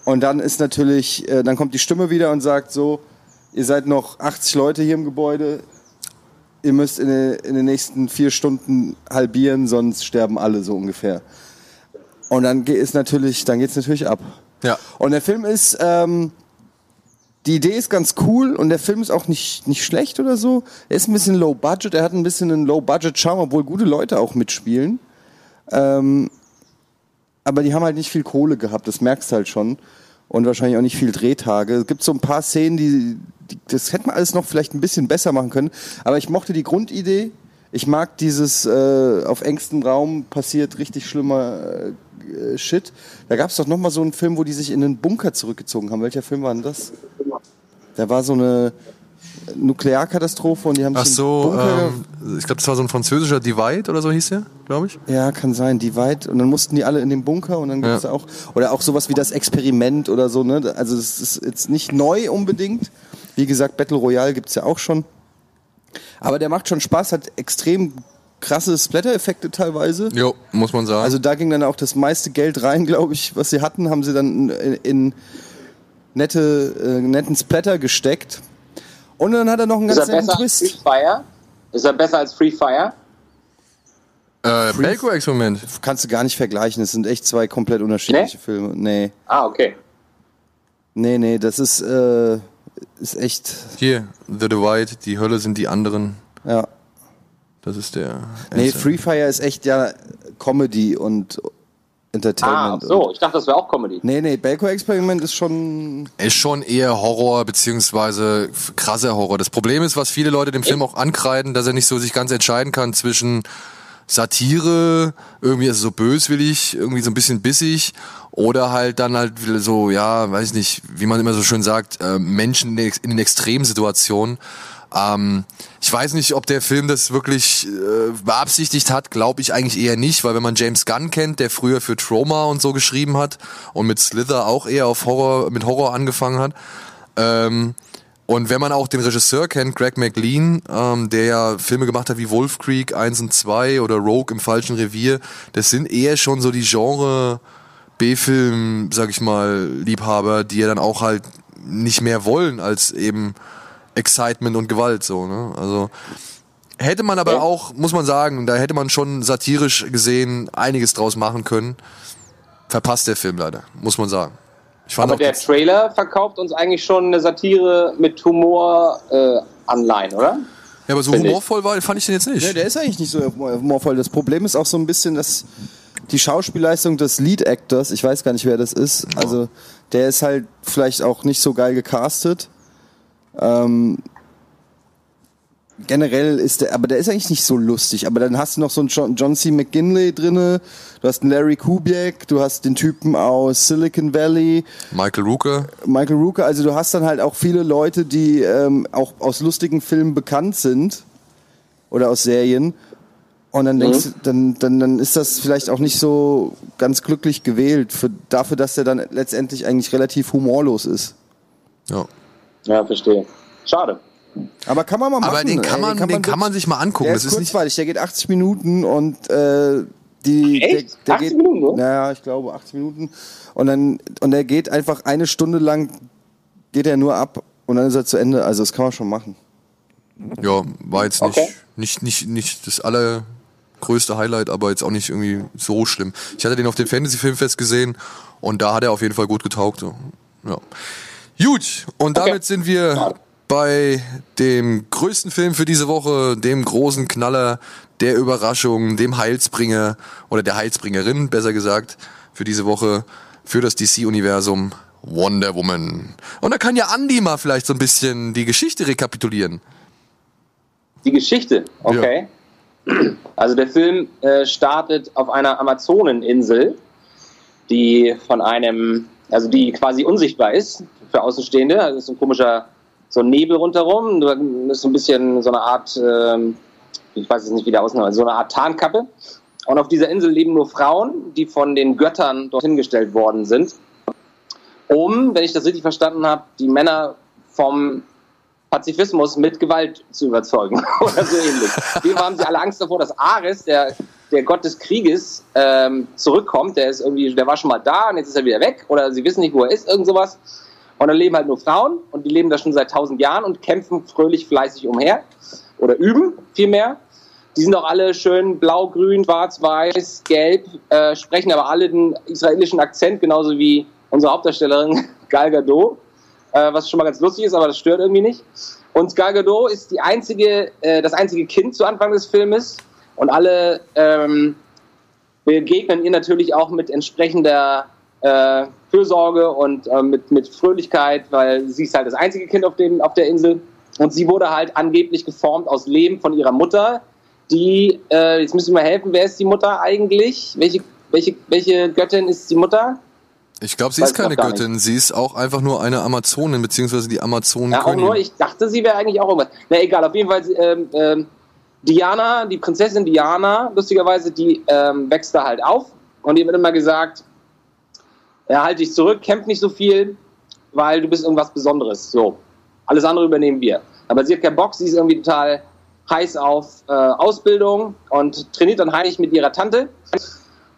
Und dann ist natürlich, äh, dann kommt die Stimme wieder und sagt so, ihr seid noch 80 Leute hier im Gebäude, ihr müsst in, den- in den nächsten vier Stunden halbieren, sonst sterben alle so ungefähr. Und dann geht es natürlich, dann geht's natürlich ab. Ja. Und der Film ist, ähm, die Idee ist ganz cool und der Film ist auch nicht, nicht schlecht oder so. Er ist ein bisschen low budget, er hat ein bisschen einen low budget Charme, obwohl gute Leute auch mitspielen. Ähm, aber die haben halt nicht viel Kohle gehabt, das merkst du halt schon. Und wahrscheinlich auch nicht viel Drehtage. Es gibt so ein paar Szenen, die, die das hätte man alles noch vielleicht ein bisschen besser machen können. Aber ich mochte die Grundidee. Ich mag dieses äh, auf engstem Raum passiert richtig schlimmer äh, Shit. Da gab es doch noch mal so einen Film, wo die sich in einen Bunker zurückgezogen haben. Welcher Film war denn das? Da war so eine Nuklearkatastrophe und die haben Ach so, ähm, ich glaube, das war so ein französischer Divide oder so hieß der, glaube ich. Ja, kann sein, weit. Und dann mussten die alle in den Bunker und dann Ja. auch, oder auch sowas wie das Experiment oder so, ne? Also das ist jetzt nicht neu unbedingt. Wie gesagt, Battle Royale gibt's ja auch schon. Aber der macht schon Spaß, hat extrem krasse Splatter-Effekte teilweise. Jo, muss man sagen. Also da ging dann auch das meiste Geld rein, glaube ich, was sie hatten, haben sie dann in, in nette, äh, netten Splatter gesteckt. Und dann hat er noch einen Ist ganz er netten besser als Free Twist. Fire? Ist er besser als Free Fire? äh, Belko-Experiment. Kannst du gar nicht vergleichen. Es sind echt zwei komplett unterschiedliche Nee? Filme. Nee. Ah, okay. Nee, nee, das ist, äh, ist echt, Hier, The Divide, die Hölle sind die anderen. ja. Das ist der. Nee. Free Fire ist echt ja Comedy und Ah, Entertainment. so. Und, Ich dachte, das wäre auch Comedy. nee, nee, Belko Experiment ist schon. Ist schon eher Horror, beziehungsweise krasser Horror. Das Problem ist, was viele Leute dem Film auch ankreiden, dass er nicht so sich ganz entscheiden kann zwischen Satire, irgendwie ist er so böswillig, irgendwie so ein bisschen bissig, oder halt dann halt so, ja, weiß nicht, wie man immer so schön sagt, äh, Menschen in den- in den Extremsituationen. Ähm, ich weiß nicht, ob der Film das wirklich äh, beabsichtigt hat, glaube ich eigentlich eher nicht, weil wenn man James Gunn kennt, der früher für Trauma und so geschrieben hat und mit Slither auch eher auf Horror, mit Horror angefangen hat, ähm, und wenn man auch den Regisseur kennt, Greg McLean, ähm, der ja Filme gemacht hat wie Wolf Creek 1 und 2 oder Rogue im falschen Revier, das sind eher schon so die Genre B-Film, sag ich mal, Liebhaber, die ja dann auch halt nicht mehr wollen als eben Excitement und Gewalt so, ne? Also hätte man aber auch, muss man sagen, da hätte man schon satirisch gesehen einiges draus machen können. Verpasst der Film leider, muss man sagen. Ich fand Aber auch der Trailer verkauft uns eigentlich schon eine Satire mit Humor äh, Anleihen, oder? ja, aber so Finde ich. humorvoll war, fand ich den jetzt nicht. Nee, der ist eigentlich nicht so humorvoll. Das Problem ist auch so ein bisschen, dass die Schauspielleistung des Lead Actors, ich weiß gar nicht, wer das ist, also der ist halt vielleicht auch nicht so geil gecastet. Ähm, generell ist der, aber der ist eigentlich nicht so lustig. Aber dann hast du noch so einen John, John C. McGinley drinne, du hast einen Larry Kubiak, du hast den Typen aus Silicon Valley, Michael Rooker. Michael Rooker, also du hast dann halt auch viele Leute, die ähm, auch aus lustigen Filmen bekannt sind oder aus Serien. Und dann denkst du, dann, dann, dann ist das vielleicht auch nicht so ganz glücklich gewählt für, dafür, dass der dann letztendlich eigentlich relativ humorlos ist. Ja. Ja, verstehe. Schade. Aber kann man mal machen. Aber den kann ey, man, den kann man sich mal angucken. Der Das ist ist nicht, kurzweilig, der geht 80 Minuten und äh, die Echt? der, der 80 geht, Minuten nur? Naja, ich glaube 80 Minuten und dann und der geht einfach eine Stunde lang geht er nur ab und dann ist er zu Ende. Also das kann man schon machen. ja, war jetzt nicht, Okay. nicht, nicht, nicht das allergrößte Highlight, aber jetzt auch nicht irgendwie so schlimm. Ich hatte den auf dem Fantasy Filmfest gesehen und da hat er auf jeden Fall gut getaugt. So. Ja. Gut, und Okay. damit sind wir bei dem größten Film für diese Woche, dem großen Knaller, der Überraschung, dem Heilsbringer oder der Heilsbringerin, besser gesagt, für diese Woche, für das DC-Universum Wonder Woman. Und da kann ja Andy mal vielleicht so ein bisschen die Geschichte rekapitulieren. Die Geschichte, okay. Also der Film äh, startet auf einer Amazoneninsel, die von einem, also die quasi unsichtbar ist für Außenstehende. Also ist ein komischer, so ein Nebel rundherum. Da ist so ein bisschen so eine Art, ähm, ich weiß jetzt nicht, wie der aussieht, so eine Art Tarnkappe. Und auf dieser Insel leben nur Frauen, die von den Göttern dorthin gestellt worden sind, um, wenn ich das richtig verstanden habe, die Männer vom Pazifismus mit Gewalt zu überzeugen (laughs) oder so ähnlich. Wir haben sie alle Angst davor, dass Ares, der, der Gott des Krieges, ähm, zurückkommt. Der ist irgendwie, der war schon mal da und jetzt ist er wieder weg oder sie wissen nicht, wo er ist, irgend sowas. Und dann leben halt nur Frauen und die leben da schon seit tausend Jahren und kämpfen fröhlich fleißig umher oder üben vielmehr. Die sind auch alle schön blau, grün, schwarz, weiß, gelb, äh, sprechen aber alle den israelischen Akzent, genauso wie unsere Hauptdarstellerin (laughs) Gal Gadot äh, was schon mal ganz lustig ist, aber das stört irgendwie nicht. Und Gal Gadot ist die einzige, äh, das einzige Kind zu Anfang des Filmes und alle ähm, begegnen ihr natürlich auch mit entsprechender äh, Fürsorge und äh, mit, mit Fröhlichkeit, weil sie ist halt das einzige Kind auf, dem, auf der Insel und sie wurde halt angeblich geformt aus Leben von ihrer Mutter, die, äh, jetzt müssen wir mal helfen, wer ist die Mutter eigentlich? Welche, welche, welche Göttin ist die Mutter? Ich glaube, sie Weiß ist keine Göttin, sie ist auch einfach nur eine Amazonin, beziehungsweise die Ja, auch Amazonenkönigin. nur, ich dachte, sie wäre eigentlich auch irgendwas. Na egal, auf jeden Fall, ähm, ähm, Diana, die Prinzessin Diana, lustigerweise, die ähm, wächst da halt auf und ihr wird immer gesagt, ja, halt dich zurück, kämpf nicht so viel, weil du bist irgendwas Besonderes. So, alles andere übernehmen wir. Aber sie hat keinen Bock, sie ist irgendwie total heiß auf äh, Ausbildung und trainiert dann heimlich mit ihrer Tante.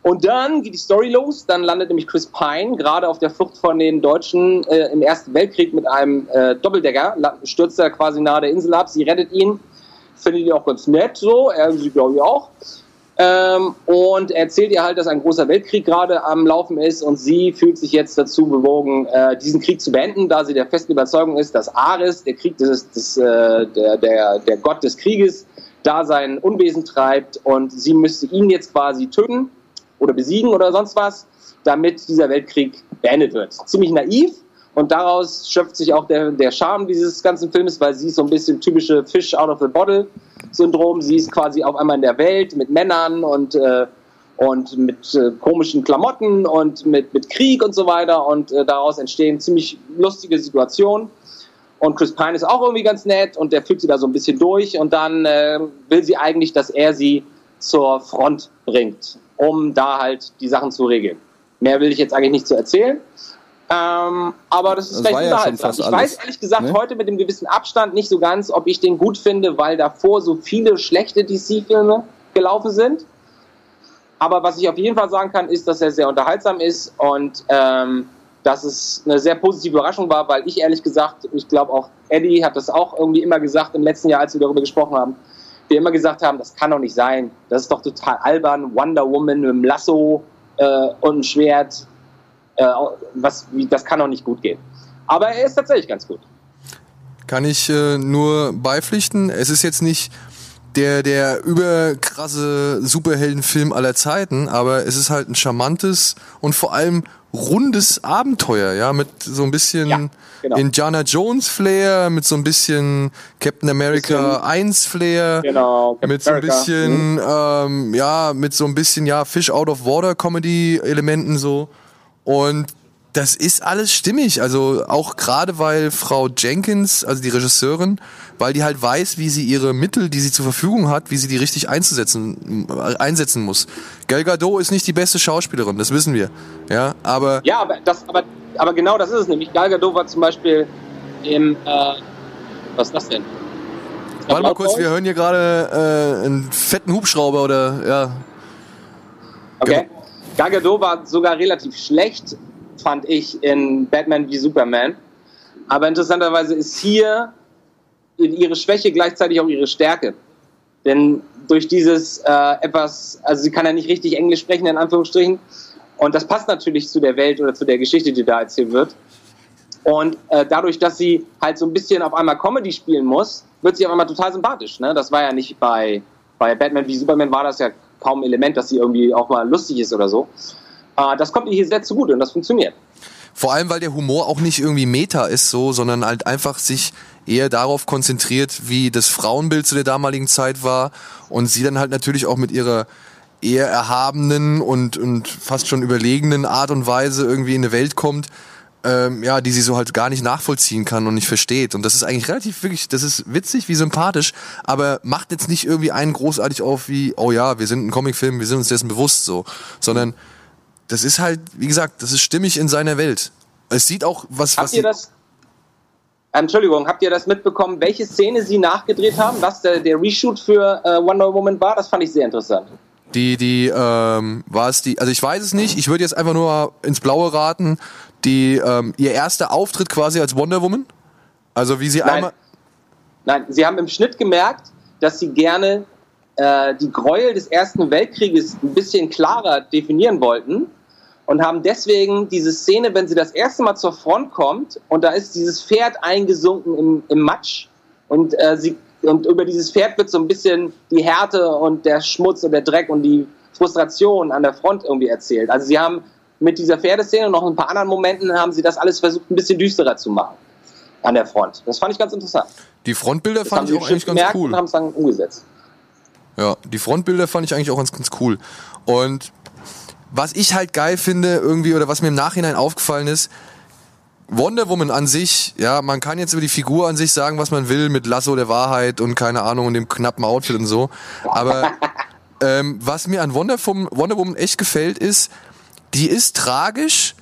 Und dann geht die Story los. Dann landet nämlich Chris Pine gerade auf der Flucht von den Deutschen äh, im Ersten Weltkrieg mit einem äh, Doppeldecker. Stürzt er quasi nahe der Insel ab. Sie rettet ihn. Findet ihn auch ganz nett so. Er sie glaube ich auch. Ähm, und er erzählt ihr halt, dass ein großer Weltkrieg gerade am Laufen ist und sie fühlt sich jetzt dazu bewogen, äh, diesen Krieg zu beenden, da sie der festen Überzeugung ist, dass Ares, der Krieg, das ist das, äh, der, der, der Gott des Krieges, da sein Unwesen treibt und sie müsste ihn jetzt quasi töten oder besiegen oder sonst was, damit dieser Weltkrieg beendet wird. Ziemlich naiv und daraus schöpft sich auch der, der Charme dieses ganzen Films, weil sie ist so ein bisschen typische Fish out of the bottle Syndrom. Sie ist quasi auf einmal in der Welt mit Männern und, äh, und mit äh, komischen Klamotten und mit, mit Krieg und so weiter und äh, daraus entstehen ziemlich lustige Situationen. Und Chris Pine ist auch irgendwie ganz nett und der führt sie da so ein bisschen durch und dann äh, will sie eigentlich, dass er sie zur Front bringt, um da halt die Sachen zu regeln. Mehr will ich jetzt eigentlich nicht zu erzählen. Ähm, aber das ist Das ja schon unterhaltsam. fast ich alles, weiß ehrlich gesagt ne? heute mit dem gewissen Abstand nicht so ganz, ob ich den gut finde, weil davor so viele schlechte DC-Filme gelaufen sind. Aber was ich auf jeden Fall sagen kann, ist, dass er sehr unterhaltsam ist und ähm, dass es eine sehr positive Überraschung war, weil ich ehrlich gesagt, ich glaube auch Eddie hat das auch irgendwie immer gesagt im letzten Jahr, als wir darüber gesprochen haben, wir immer gesagt haben, das kann doch nicht sein, das ist doch total albern, Wonder Woman mit einem Lasso äh, und einem Schwert, äh, was, wie, das kann doch nicht gut gehen. Aber er ist tatsächlich ganz gut. Kann ich äh, nur beipflichten. Es ist jetzt nicht der, der überkrasse Superheldenfilm aller Zeiten, aber es ist halt ein charmantes und vor allem rundes Abenteuer, ja, mit so ein bisschen Ja, genau. Indiana Jones Flair, mit so ein bisschen Captain America 1 Flair, Genau, Captain mit so ein America. bisschen, ähm, ja, mit so ein bisschen, ja, Fish out of Water Comedy Elementen so. Und das ist alles stimmig. Also auch gerade weil Frau Jenkins, also die Regisseurin, weil die halt weiß, wie sie ihre Mittel, die sie zur Verfügung hat, wie sie die richtig einzusetzen, einsetzen muss. Gal Gadot ist nicht die beste Schauspielerin, das wissen wir. Ja, aber Ja, aber, das, aber, aber genau das ist es nämlich. Gal Gadot war zum Beispiel im, äh, was ist das denn? warte mal kurz, wir hören hier gerade äh, einen fetten Hubschrauber oder ja. Okay. Gal Gadot war sogar relativ schlecht, fand ich, in Batman wie Superman. Aber interessanterweise ist hier ihre Schwäche gleichzeitig auch ihre Stärke. Denn durch dieses äh, etwas, also sie kann ja nicht richtig Englisch sprechen, in Anführungsstrichen. Und das passt natürlich zu der Welt oder zu der Geschichte, die da erzählt wird. Und äh, dadurch, dass sie halt so ein bisschen auf einmal Comedy spielen muss, wird sie auf einmal total sympathisch. Ne? Das war ja nicht bei, bei Batman wie Superman war das ja kaum Element, dass sie irgendwie auch mal lustig ist oder so. Äh, das kommt ihr hier sehr zugute und das funktioniert. Vor allem, weil der Humor auch nicht irgendwie Meta ist so, sondern halt einfach sich eher darauf konzentriert, wie das Frauenbild zu der damaligen Zeit war und sie dann halt natürlich auch mit ihrer eher erhabenen und, und fast schon überlegenen Art und Weise irgendwie in eine Welt kommt, ähm, ja, die sie so halt gar nicht nachvollziehen kann und nicht versteht. Und das ist eigentlich relativ wirklich, das ist witzig, wie sympathisch, aber macht jetzt nicht irgendwie einen großartig auf wie, oh ja, wir sind ein Comicfilm, wir sind uns dessen bewusst so, sondern das ist halt, wie gesagt, das ist stimmig in seiner Welt. Es sieht auch, was, was Habt ihr das? Entschuldigung, habt ihr das mitbekommen, welche Szene sie nachgedreht haben, was der, der Reshoot für äh, Wonder Woman war? Das fand ich sehr interessant. Die, die, ähm, war es die, also ich weiß es nicht, ich würde jetzt einfach nur ins Blaue raten, die, ähm, ihr erster Auftritt quasi als Wonder Woman? Also wie sie Nein. einmal, Nein, sie haben im Schnitt gemerkt, dass sie gerne äh, die Gräuel des Ersten Weltkrieges ein bisschen klarer definieren wollten und haben deswegen diese Szene, wenn sie das erste Mal zur Front kommt und da ist dieses Pferd eingesunken im, im Matsch und, äh, sie, und über dieses Pferd wird so ein bisschen die Härte und der Schmutz und der Dreck und die Frustration an der Front irgendwie erzählt. Also sie haben mit dieser Pferdeszene und noch ein paar anderen Momenten haben sie das alles versucht ein bisschen düsterer zu machen an der Front. Das fand ich ganz interessant. die Frontbilder Das fand ich auch eigentlich ganz cool. und haben es dann umgesetzt. Ja, die Frontbilder fand ich eigentlich auch ganz, ganz cool. Und was ich halt geil finde irgendwie oder was mir im Nachhinein aufgefallen ist, Wonder Woman an sich, ja, man kann jetzt über die Figur an sich sagen, was man will, mit Lasso der Wahrheit und keine Ahnung und dem knappen Outfit und so. Aber (laughs) ähm, was mir an Wonder, Wonder Woman echt gefällt, ist, die ist tragisch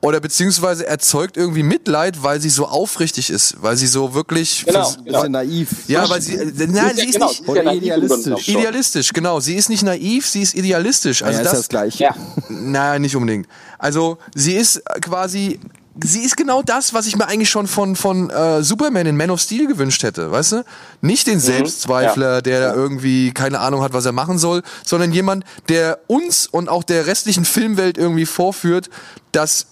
oder beziehungsweise erzeugt irgendwie Mitleid, weil sie so aufrichtig ist, weil sie so wirklich Genau, genau. Naiv. ja, weil sie, äh, nein, sie ist genau, nicht ja idealistisch. Idealistisch, genau. Sie ist nicht naiv, sie ist idealistisch. Also ja, ist das, das gleiche. Ja. Nein, nicht unbedingt. Also sie ist quasi sie ist genau das, was ich mir eigentlich schon von, von äh, Superman in Man of Steel gewünscht hätte, weißt du? Nicht den Selbstzweifler, der da irgendwie keine Ahnung hat, was er machen soll, sondern jemand, der uns und auch der restlichen Filmwelt irgendwie vorführt, dass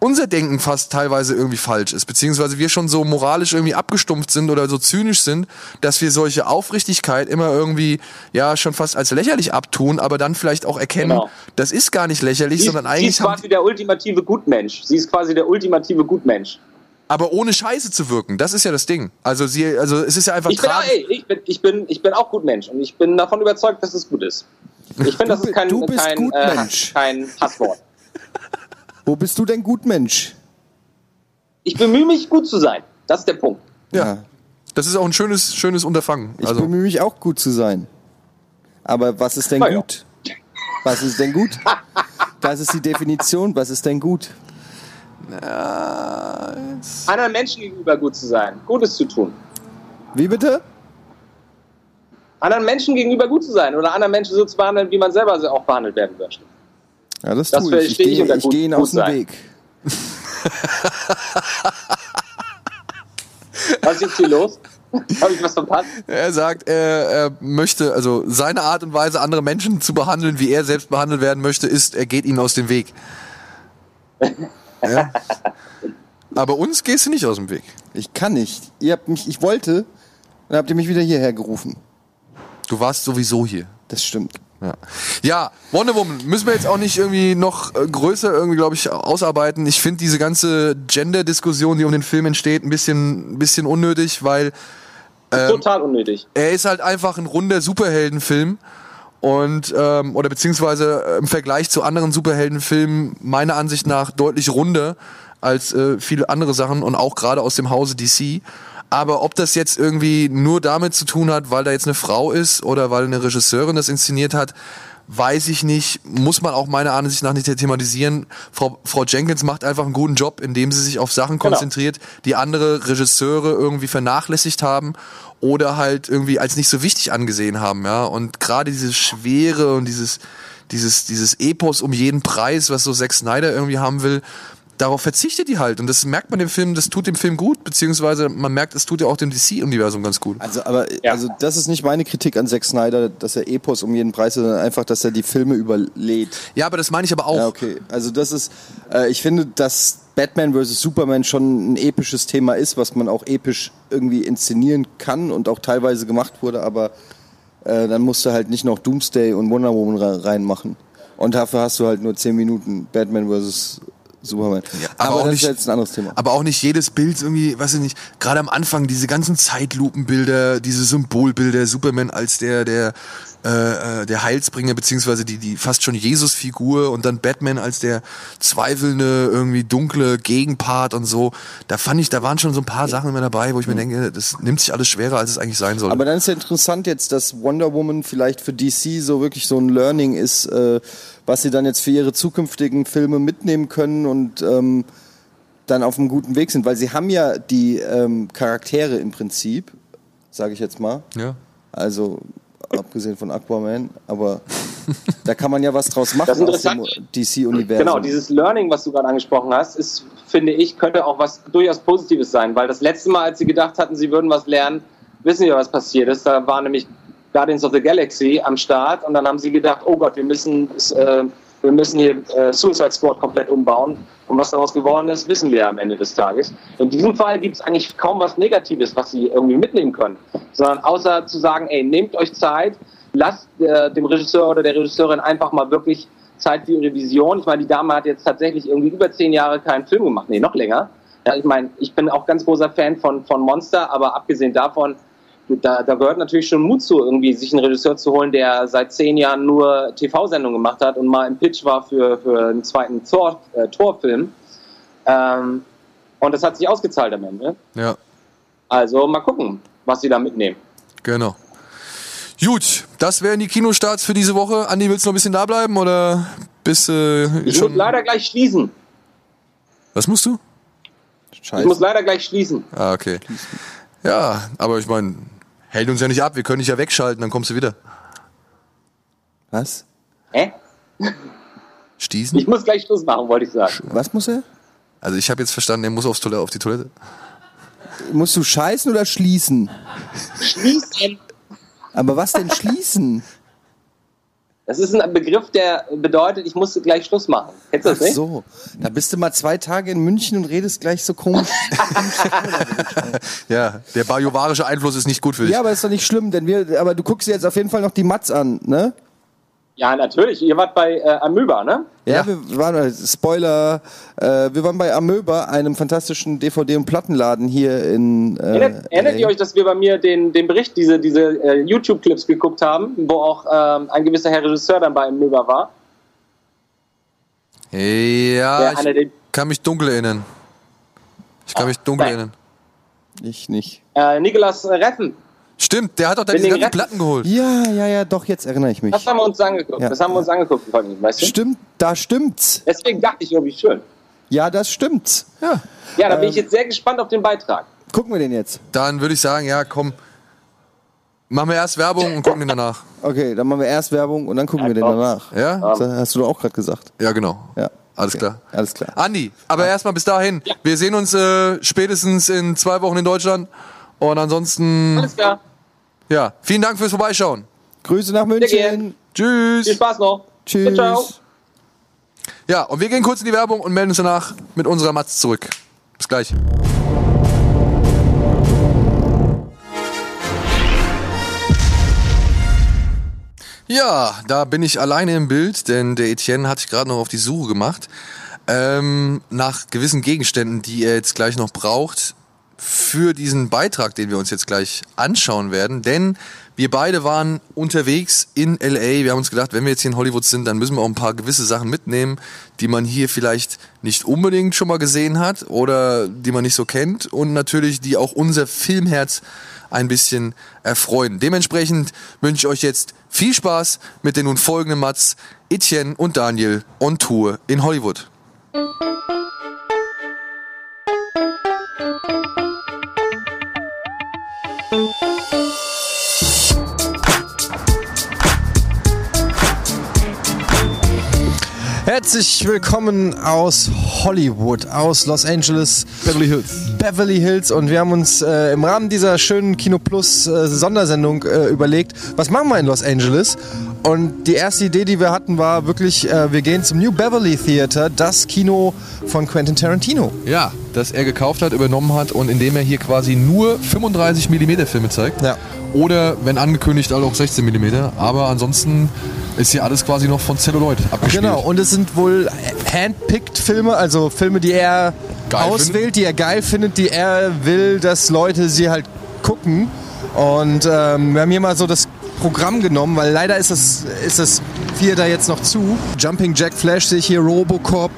unser Denken fast teilweise irgendwie falsch ist, beziehungsweise wir schon so moralisch irgendwie abgestumpft sind oder so zynisch sind, dass wir solche Aufrichtigkeit immer irgendwie ja schon fast als lächerlich abtun, aber dann vielleicht auch erkennen, Genau. das ist gar nicht lächerlich, Sie, sondern sie eigentlich ist haben quasi der ultimative Gutmensch. Sie ist quasi der ultimative Gutmensch. aber ohne Scheiße zu wirken. Das ist ja das Ding. Also sie, also es ist ja einfach Ich bin, auch, ey, ich, bin, ich, bin, ich bin auch Gutmensch und ich bin davon überzeugt, dass es gut ist. Ich finde, das ist kein, du bist kein, äh, kein Hasswort. Wo bist du denn Gutmensch? Ich bemühe mich, gut zu sein. Das ist der Punkt. Ja. Das ist auch ein schönes, schönes Unterfangen. Ich Also bemühe mich auch gut zu sein. Aber was ist denn Na ja. gut? Was ist denn gut? Das ist die Definition. Was ist denn gut? Anderen Menschen gegenüber gut zu sein, Gutes zu tun. Wie bitte? Anderen Menschen gegenüber gut zu sein oder anderen Menschen so zu behandeln, wie man selber auch behandelt werden möchte. Ja, das, Das tue ich. Ich verstehe ich ich gehe ihnen gut aus dem. Weg. (laughs) Was ist jetzt hier los? Habe ich was verpasst? er sagt, er, er möchte, also seine Art und Weise, andere Menschen zu behandeln, wie er selbst behandelt werden möchte, ist, er geht ihnen aus dem Weg. Ja. Aber uns gehst du nicht aus dem Weg. Ich kann nicht. Ihr habt mich, ich wollte, dann habt ihr mich wieder hierher gerufen. Du warst sowieso hier. Das stimmt. Ja. ja, Wonder Woman müssen wir jetzt auch nicht irgendwie noch äh, größer irgendwie, glaube ich, ausarbeiten. Ich finde diese ganze Gender-Diskussion, die um den Film entsteht, ein bisschen, ein bisschen unnötig, weil Ähm, Total unnötig. er ist halt einfach ein runder Superheldenfilm und ähm, oder beziehungsweise äh, im Vergleich zu anderen Superheldenfilmen meiner Ansicht nach deutlich runder als äh, viele andere Sachen und auch gerade aus dem Hause DC. Aber ob das jetzt irgendwie nur damit zu tun hat, weil da jetzt eine Frau ist oder weil eine Regisseurin das inszeniert hat, weiß ich nicht. Muss man auch meiner Ansicht nach nicht thematisieren. Frau, Frau Jenkins macht einfach einen guten Job, indem sie sich auf Sachen Genau. konzentriert, die andere Regisseure irgendwie vernachlässigt haben oder halt irgendwie als nicht so wichtig angesehen haben, ja. Und gerade diese Schwere und dieses, dieses, dieses Epos um jeden Preis, was so Zack Snyder irgendwie haben will, darauf verzichtet die halt. Und das merkt man dem Film, das tut dem Film gut, beziehungsweise man merkt, es tut ja auch dem DC-Universum ganz gut. Also, aber Ja. also das ist nicht meine Kritik an Zack Snyder, dass er Epos um jeden Preis, sondern einfach, dass er die Filme überlädt. Ja, aber das meine ich aber auch. Ja, okay. Also das ist, äh, ich finde, dass Batman vs. Superman schon ein episches Thema ist, was man auch episch irgendwie inszenieren kann und auch teilweise gemacht wurde, aber äh, dann musst du halt nicht noch Doomsday und Wonder Woman re- reinmachen. Und dafür hast du halt nur 10 Minuten Batman vs. Superman. aber aber auch nicht- ist ein anderes Thema. Aber auch nicht jedes Bild irgendwie, weiß ich nicht, gerade am Anfang diese ganzen Zeitlupenbilder, diese Symbolbilder, Superman als der, der, äh, äh, der Heilsbringer, beziehungsweise die, die fast schon Jesus-Figur und dann Batman als der zweifelnde, irgendwie dunkle Gegenpart und so. Da fand ich, da waren schon so ein paar Sachen immer dabei, wo ich mir denke, das nimmt sich alles schwerer, als es eigentlich sein soll. Aber dann ist ja interessant jetzt, dass Wonder Woman vielleicht für DC so wirklich so ein Learning ist, äh, was sie dann jetzt für ihre zukünftigen Filme mitnehmen können und ähm, dann auf einem guten Weg sind, weil sie haben ja die ähm, Charaktere im Prinzip, sage ich jetzt mal, ja. also abgesehen von Aquaman, aber da kann man ja was draus machen Das ist aus dem interessant. DC-Universum. Genau, dieses Learning, was du gerade angesprochen hast, ist, finde ich, könnte auch was durchaus Positives sein, weil das letzte Mal, als sie gedacht hatten, sie würden was lernen, wissen wir, was passiert ist. Da war nämlich Guardians of the Galaxy am Start und dann haben sie gedacht, oh Gott, wir müssen, äh, wir müssen hier äh, Suicide Squad komplett umbauen. Und was daraus geworden ist, wissen wir am Ende des Tages. In diesem Fall gibt es eigentlich kaum was Negatives, was sie irgendwie mitnehmen können, sondern außer zu sagen, ey, nehmt euch Zeit, lasst äh, dem Regisseur oder der Regisseurin einfach mal wirklich Zeit für ihre Vision. Ich meine, die Dame hat jetzt tatsächlich irgendwie über zehn Jahre keinen Film gemacht. Nee, noch länger. Ja, ich meine, ich bin auch ganz großer Fan von, von Monster, aber abgesehen davon, da, da gehört natürlich schon Mut zu, irgendwie sich einen Regisseur zu holen, der seit zehn Jahren nur TV-Sendungen gemacht hat und mal im Pitch war für, für einen zweiten Tor, äh, Torfilm. Ähm, und das hat sich ausgezahlt am Ende. Ja, Also mal gucken, was sie da mitnehmen. genau. Gut, das wären die Kinostarts für diese Woche. Andi, willst du noch ein bisschen da bleiben oder bist du äh, Ich muss schon. leider gleich schließen. Was musst du? Ich muss Scheiße. leider gleich schließen. Ah, okay. Ja, aber ich meine, hält uns ja nicht ab. Wir können dich ja wegschalten, dann kommst du wieder. Was? Hä? Stießen? Ich muss gleich Schluss machen, wollte ich sagen. Was muss er? Also ich habe jetzt verstanden, er muss aufs Toilette, auf die Toilette. Musst du scheißen oder schließen? Schließen. Aber was denn schließen? Das ist ein Begriff, der bedeutet, ich muss gleich Schluss machen. Kennst du das Ach nicht? so, da bist du mal zwei Tage in München und redest gleich so komisch. (laughs) Ja, der bajuwarische Einfluss ist nicht gut für dich. ja, aber ist doch nicht schlimm, denn wir, aber du guckst dir jetzt auf jeden Fall noch die Mats an, ne? Ja, natürlich. Ihr wart bei äh, Amöba, ne? Ja, Ja. wir waren, Spoiler, äh, wir waren bei Amöba, einem fantastischen DVD- und Plattenladen hier in. Äh, Erinnert, erinnert ihr euch, dass wir bei mir den, den Bericht, diese, diese äh, YouTube-Clips geguckt haben, wo auch ähm, ein gewisser Herr Regisseur dann bei Amöba war? Ja, Der ich kann mich dunkel erinnern. Ich kann mich dunkel nein. erinnern. Ich nicht. Äh, Nikolas Reffen. Stimmt, der hat doch da Wenn diese ganzen Rest- Platten geholt. Ja, ja, ja, doch, jetzt erinnere ich mich. Das haben wir uns angeguckt. Ja. Das haben wir uns angeguckt vorhin, weißt du? Stimmt, da stimmt's. Deswegen dachte ich, oh, wie schön. Ja, das stimmt's. Ja. Ja, da bin Ähm. ich jetzt sehr gespannt auf den Beitrag. Gucken wir den jetzt. Dann würde ich sagen, ja, komm. Machen wir erst Werbung und gucken den danach. Okay, dann machen wir erst Werbung und dann gucken wir den danach. Ja? Das hast du doch auch gerade gesagt. Ja, genau. Ja. Alles Okay, klar. Alles klar. Andi, aber erstmal bis dahin. Wir sehen uns äh, spätestens in zwei Wochen in Deutschland. Und ansonsten, Alles klar. Ja, vielen Dank fürs Vorbeischauen. Grüße nach. München. Tschüss. Viel Spaß noch. Tschüss. Ciao. Ja, und wir gehen kurz in die Werbung und melden uns danach mit unserer Matz zurück. Bis gleich. Ja, da bin ich alleine im Bild, denn der Etienne hat sich gerade noch auf die Suche gemacht ähm, nach gewissen Gegenständen, die er jetzt gleich noch braucht für diesen Beitrag, den wir uns jetzt gleich anschauen werden. Denn wir beide waren unterwegs in LA. Wir haben uns gedacht, wenn wir jetzt hier in Hollywood sind, dann müssen wir auch ein paar gewisse Sachen mitnehmen, die man hier vielleicht nicht unbedingt schon mal gesehen hat oder die man nicht so kennt und natürlich die auch unser Filmherz ein bisschen erfreuen. Dementsprechend wünsche ich euch jetzt viel Spaß mit den nun folgenden Mats Etienne und Daniel on Tour in Hollywood. Herzlich willkommen aus Hollywood, aus Los Angeles, Beverly Hills. Beverly Hills und wir haben uns äh, im Rahmen dieser schönen Kino Plus äh, Sondersendung äh, überlegt, was machen wir in Los Angeles? Und die erste Idee, die wir hatten, war wirklich, äh, wir gehen zum New Beverly Theater, das Kino von Quentin Tarantino. Ja, das er gekauft hat, übernommen hat und indem er hier quasi nur 35 mm Filme zeigt. Ja. Oder, wenn angekündigt, auch 16 mm. Aber ansonsten ist hier alles quasi noch von Celluloid abgespielt. Genau, und es sind wohl handpicked Filme, also Filme, die er Geil auswählt, finden. die er geil findet, die er will, dass Leute sie halt gucken. Und ähm, wir haben hier mal so das Programm genommen, weil leider ist das, ist das Theater jetzt noch zu. Jumping Jack Flash sehe ich hier, Robocop,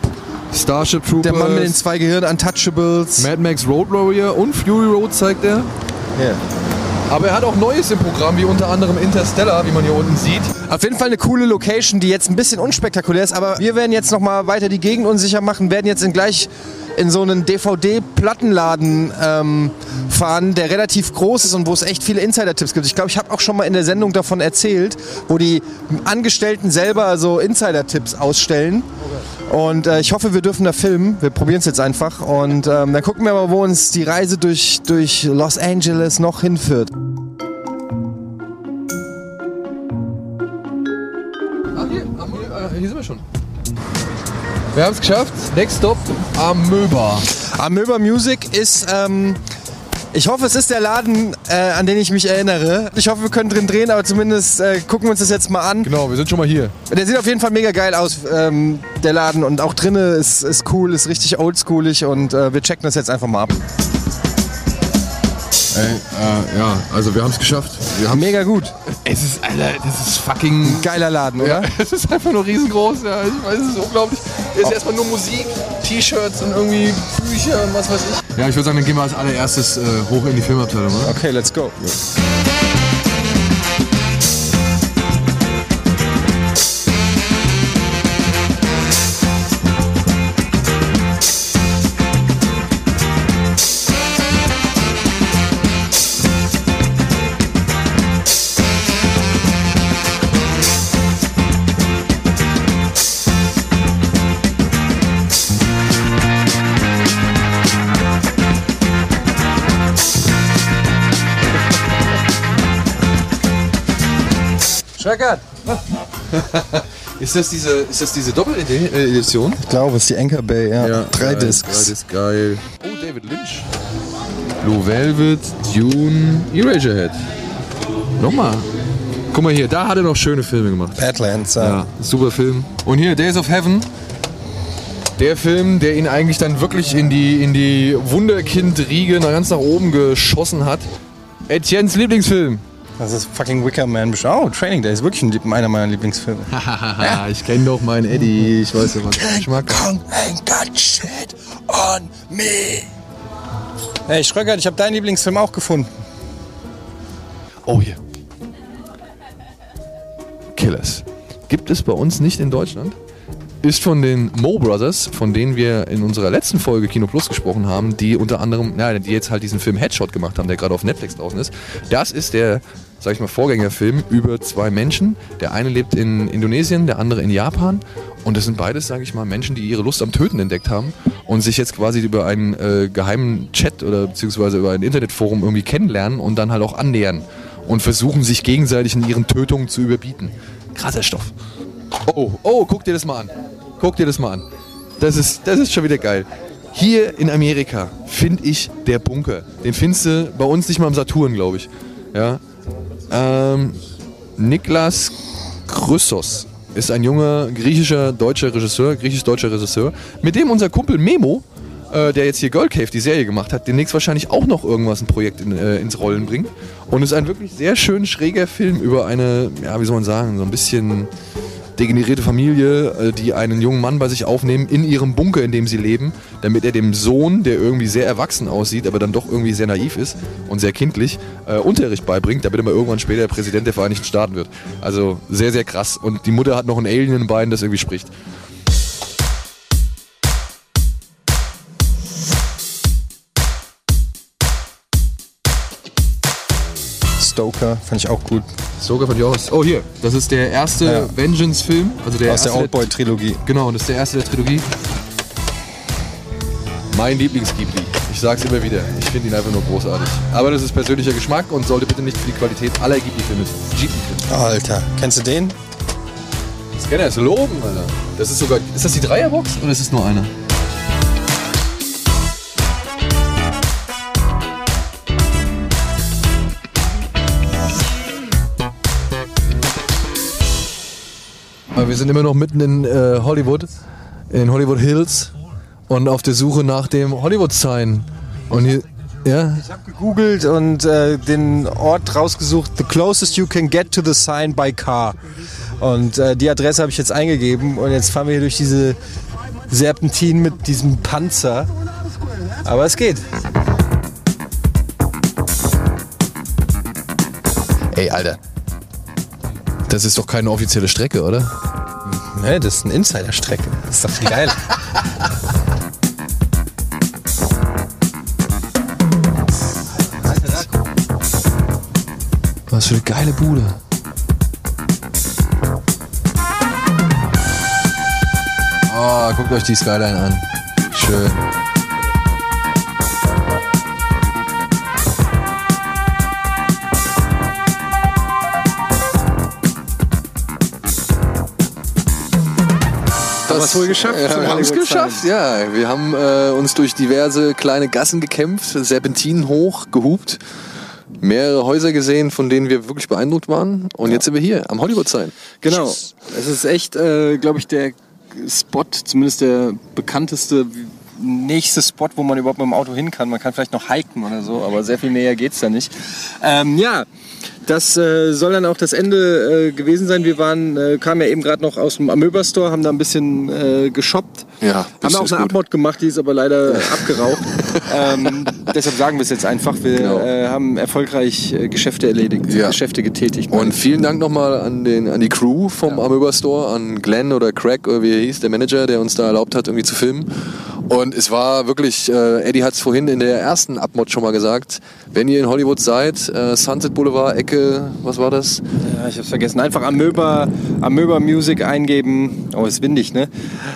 Starship Troopers, der Mann mit den zwei Gehirnen, Untouchables. Mad Max Road Warrior und Fury Road zeigt er. Ja. Aber er hat auch Neues im Programm, wie unter anderem Interstellar, wie man hier unten sieht. Auf jeden Fall eine coole Location, die jetzt ein bisschen unspektakulär ist, aber wir werden jetzt nochmal weiter die Gegend unsicher machen, werden jetzt in gleich in so einen DVD-Plattenladen ähm, fahren, der relativ groß ist und wo es echt viele Insider-Tipps gibt. Ich glaube, ich habe auch schon mal in der Sendung davon erzählt, wo die Angestellten selber so Insider-Tipps ausstellen. Und äh, ich hoffe, wir dürfen da filmen. Wir probieren es jetzt einfach. Und ähm, dann gucken wir mal, wo uns die Reise durch, durch Los Angeles noch hinführt. Ah, am, äh, hier sind wir schon. Wir haben es geschafft. Next Stop, Amöba. Amöba Music ist, ähm, ich hoffe, es ist der Laden, äh, an den ich mich erinnere. Ich hoffe, wir können drin drehen, aber zumindest äh, gucken wir uns das jetzt mal an. Genau, wir sind schon mal hier. Der sieht auf jeden Fall mega geil aus, ähm, der Laden. Und auch drinnen ist, ist cool, ist richtig oldschoolig und äh, wir checken das jetzt einfach mal ab. Ey, äh, ja, also wir haben es geschafft. Wir haben's- Mega gut. Es ist, Alter, das ist fucking Geiler Laden, oder? Ja, (laughs) es ist einfach nur riesengroß. Ja, ich weiß, es ist unglaublich. Es ist erstmal nur Musik, T-Shirts und irgendwie Bücher und was weiß ich. Ja, ich würde sagen, dann gehen wir als allererstes äh, hoch in die Filmabteilung, oder? Okay, let's go. Schreckert! (laughs) ist das diese, ist das diese Doppel-Edition? Ich glaube, es ist die Anchor Bay, ja. Drei geil, Discs. Drei Discs, geil. Oh, David Lynch. Blue Velvet, Dune, Eraserhead. Nochmal. Guck mal hier, da hat er noch schöne Filme gemacht. Badlands, ja. Ja, super Film. Und hier, Days of Heaven. Der Film, der ihn eigentlich dann wirklich in die, in die Wunderkind-Riege ganz nach oben geschossen hat. Etiennes Lieblingsfilm. Das ist fucking Wicker Man. Oh, Training Day ist wirklich ein, einer meiner Lieblingsfilme. (laughs) Haha, ich kenne doch meinen Eddie. Ich weiß ja, was ich mag. Kong ain't got shit on me. Hey, Schröckert, ich habe deinen Lieblingsfilm auch gefunden. Oh, hier. Killers. Gibt es bei uns nicht in Deutschland. Ist von den Mo Brothers, von denen wir in unserer letzten Folge Kino Plus gesprochen haben, die unter anderem, ja, die jetzt halt diesen Film Headshot gemacht haben, der gerade auf Netflix draußen ist. Das ist der, sag ich mal, Vorgängerfilm über zwei Menschen. Der eine lebt in Indonesien, der andere in Japan. Und das sind beides, sage ich mal, Menschen, die ihre Lust am Töten entdeckt haben und sich jetzt quasi über einen äh, geheimen Chat oder beziehungsweise über ein Internetforum irgendwie kennenlernen und dann halt auch annähern und versuchen sich gegenseitig in ihren Tötungen zu überbieten. Krasser Stoff. Oh, oh, guck dir das mal an. Guck dir das mal an. Das ist, das ist schon wieder geil. Hier in Amerika finde ich der Bunker. Den findest du bei uns nicht mal am Saturn, glaube ich. Ja. Ähm, Niklas Chryssos ist ein junger griechischer deutscher Regisseur, griechisch-deutscher Regisseur, mit dem unser Kumpel Memo, äh, der jetzt hier Girl Cave die Serie gemacht hat, demnächst wahrscheinlich auch noch irgendwas ein Projekt in, äh, ins Rollen bringt. Und es ist ein wirklich sehr schön schräger Film über eine, ja, wie soll man sagen, so ein bisschen degenerierte Familie, äh, die einen jungen Mann bei sich aufnehmen in ihrem Bunker, in dem sie leben, damit er dem Sohn, der irgendwie sehr erwachsen aussieht, aber dann doch irgendwie sehr naiv ist und sehr kindlich, äh, Unterricht beibringt, damit er mal irgendwann später Präsident der Vereinigten Staaten wird. Also sehr, sehr krass. Und die Mutter hat noch ein Alien im Bein, das irgendwie spricht. Stoker, fand ich auch gut. Sogar von Joris. Oh, hier. Das ist der erste Ja. Vengeance-Film. Also der Aus der erste Oldboy-Trilogie. Genau, und das ist der erste der Trilogie. Mein Lieblings-Ghibli. Ich sag's immer wieder. Ich finde ihn einfach nur großartig. Aber das ist persönlicher Geschmack und sollte bitte nicht für die Qualität aller Ghibli-Filme Ghibli-Filme. Alter, kennst du den? Scanner ist loben, Alter. Das ist sogar. Ist das die Dreierbox oder ist es nur einer? Aber wir sind immer noch mitten in äh, Hollywood, in Hollywood Hills und auf der Suche nach dem Hollywood-Sign. Und hier, ja, Ich habe gegoogelt und äh, den Ort rausgesucht, the closest you can get to the sign by car. Und äh, die Adresse habe ich jetzt eingegeben und jetzt fahren wir hier durch diese Serpentin mit diesem Panzer. Aber es geht. Ey, Alter. Das ist doch keine offizielle Strecke, oder? Ne, das ist eine Insider-Strecke. Das ist doch viel geil. (laughs) Was für eine geile Bude. Oh, guckt euch die Skyline an. Schön. Das wohl geschafft. Ja, wir haben es geschafft, ja. Wir haben äh, uns durch diverse kleine Gassen gekämpft, Serpentinen hoch, gehupt, mehrere Häuser gesehen, von denen wir wirklich beeindruckt waren. Und jetzt sind wir hier am Hollywood Sign. Genau. Es ist echt, äh, glaube ich, der Spot, zumindest der bekannteste nächste Spot, wo man überhaupt mit dem Auto hin kann. Man kann vielleicht noch hiken oder so, aber sehr viel näher geht's da nicht. Ähm, ja, das äh, soll dann auch das Ende äh, gewesen sein. Wir waren, äh, kamen ja eben gerade noch aus dem Amöba Store, haben da ein bisschen äh, geshoppt. Ja, Haben auch eine. Abmod gemacht, die ist aber leider abgeraucht. (laughs) ähm, deshalb sagen wir es jetzt einfach. Wir Genau. äh, haben erfolgreich äh, Geschäfte erledigt, Ja. Geschäfte getätigt. Und vielen Dank nochmal an, den, an die Crew vom Amöba Store, an Glenn oder Craig oder wie er hieß, der Manager, der uns da erlaubt hat, irgendwie zu filmen. Und es war wirklich, äh, Eddie hat es vorhin in der ersten Abmod schon mal gesagt, wenn ihr in Hollywood seid, äh, Sunset Boulevard, Ecke, was war das? Ja, ich hab's vergessen. Einfach Amöba, Amöba Music eingeben. Oh, ist windig, ne?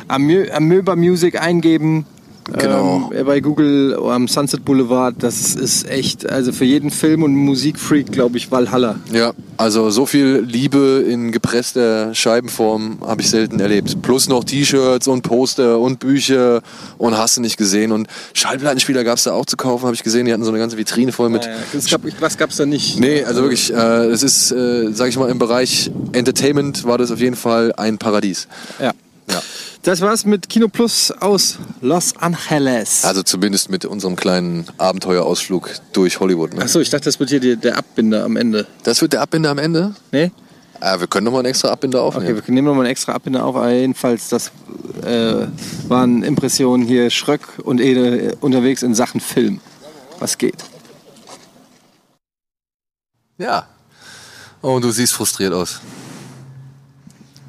Amö, Amöba Music eingeben Genau. ähm, bei Google am Sunset Boulevard. Das ist echt, also für jeden Film- und Musikfreak, glaube ich, Valhalla. Ja, also so viel Liebe in gepresster Scheibenform habe ich selten erlebt. Plus noch T-Shirts und Poster und Bücher und hast du nicht gesehen. Und Schallplattenspieler gab es da auch zu kaufen, habe ich gesehen. Die hatten so eine ganze Vitrine voll mit. Das gab, was gab es da nicht? Nee, also wirklich, äh, es ist, äh, sag ich mal, im Bereich Entertainment war das auf jeden Fall ein Paradies. Ja. Ja. Das war's mit Kino Plus aus Los Angeles. Also zumindest mit unserem kleinen Abenteuerausflug durch Hollywood. Ne? Achso, ich dachte, das wird hier die, der Abbinder am Ende. Das wird der Abbinder am Ende? Nee? Ah, wir können nochmal einen extra Abbinder aufnehmen. Okay, wir nehmen nochmal einen extra Abbinder auf. Aber jedenfalls, das äh, waren Impressionen hier Schröck und Ede unterwegs in Sachen Film. Was geht? Ja. Oh, und du siehst frustriert aus.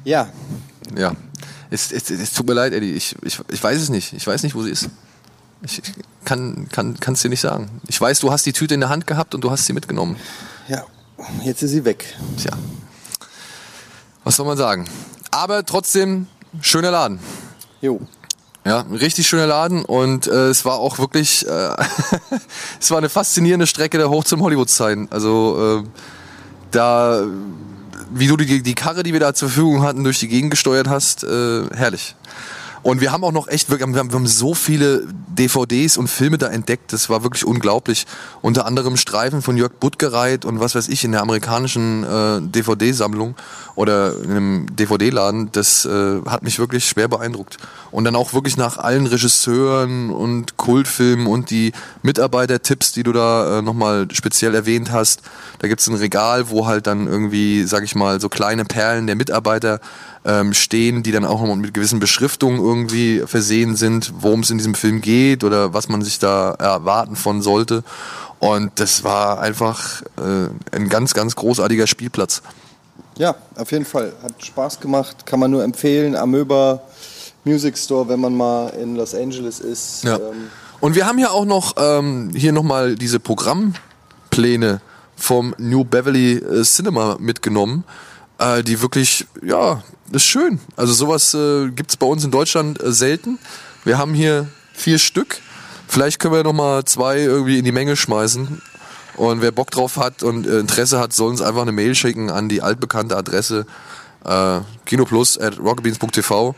Ja, Ja. Es, es, es tut mir leid, Eddie. Ich, ich, ich weiß es nicht. Ich weiß nicht, wo sie ist. Ich kann kann kann's dir nicht sagen. Ich weiß, du hast die Tüte in der Hand gehabt und du hast sie mitgenommen. ja. Jetzt ist sie weg. Tja. Was soll man sagen? Aber trotzdem schöner Laden. Jo. Ja, ein richtig schöner Laden und äh, es war auch wirklich, äh, (laughs) es war eine faszinierende Strecke der hoch zum Hollywood-Zeiten. Also äh, da, wie du die, die Karre, die wir da zur Verfügung hatten, durch die Gegend gesteuert hast, äh, herrlich. Und wir haben auch noch echt, wir haben, wir haben so viele DVDs und Filme da entdeckt, das war wirklich unglaublich. Unter anderem Streifen von Jörg Buttgereit und was weiß ich in der amerikanischen äh, DVD-Sammlung oder in einem DVD-Laden, das äh, hat mich wirklich schwer beeindruckt. Und dann auch wirklich nach allen Regisseuren und Kultfilmen und die Mitarbeitertipps, die du da äh, nochmal speziell erwähnt hast. Da gibt's ein Regal, wo halt dann irgendwie, sag ich mal, so kleine Perlen der Mitarbeiter ähm, stehen, die dann auch noch mit gewissen Beschriftungen irgendwie versehen sind, worum es in diesem Film geht oder was man sich da erwarten von sollte. Und das war einfach äh, ein ganz, ganz großartiger Spielplatz. Ja, auf jeden Fall. Hat Spaß gemacht, kann man nur empfehlen. Amöba Music Store, wenn man mal in Los Angeles ist. Ja. Ähm, Und wir haben ja auch noch ähm, hier nochmal diese Programmpläne vom New Beverly äh, Cinema mitgenommen, äh, die wirklich, ja, das ist schön. Also sowas äh, gibt's bei uns in Deutschland äh, selten. Wir haben hier vier Stück. Vielleicht können wir noch mal zwei irgendwie in die Menge schmeißen. Und wer Bock drauf hat und äh, Interesse hat, soll uns einfach eine Mail schicken an die altbekannte Adresse äh, kinoplus at rocketbeans.tv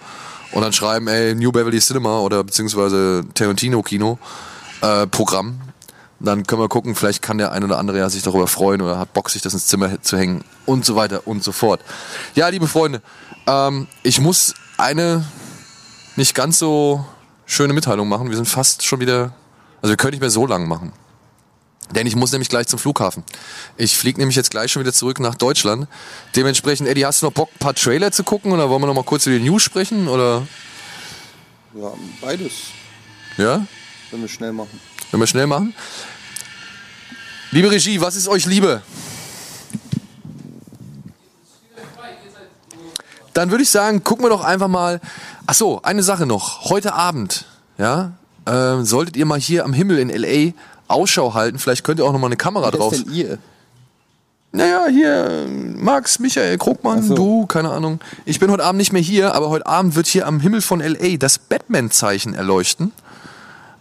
und dann schreiben, ey, New Beverly Cinema oder beziehungsweise Tarantino Kino äh, Programm. Dann können wir gucken, vielleicht kann der ein oder andere ja sich darüber freuen oder hat Bock, sich das ins Zimmer zu hängen und so weiter und so fort. Ja, liebe Freunde, ähm, ich muss eine nicht ganz so schöne Mitteilung machen. Wir sind fast schon wieder, also wir können nicht mehr so lang machen. Denn ich muss nämlich gleich zum Flughafen. Ich fliege nämlich jetzt gleich schon wieder zurück nach Deutschland. Dementsprechend, Eddie, hast du noch Bock, ein paar Trailer zu gucken oder wollen wir noch mal kurz über die News sprechen? Oder ja, beides, ja, wenn wir schnell machen. wenn wir schnell machen? Liebe Regie, was ist euch Liebe? Dann würde ich sagen, gucken wir doch einfach mal. Ach so, eine Sache noch. Heute Abend, ja, äh, solltet ihr mal hier am Himmel in LA Ausschau halten. Vielleicht könnt ihr auch noch mal eine Kamera Wer drauf. ist denn ihr? Naja, hier, Max, Michael, Krugmann, so. du, keine Ahnung. Ich bin heute Abend nicht mehr hier, aber heute Abend wird hier am Himmel von L.A. das Batman-Zeichen erleuchten.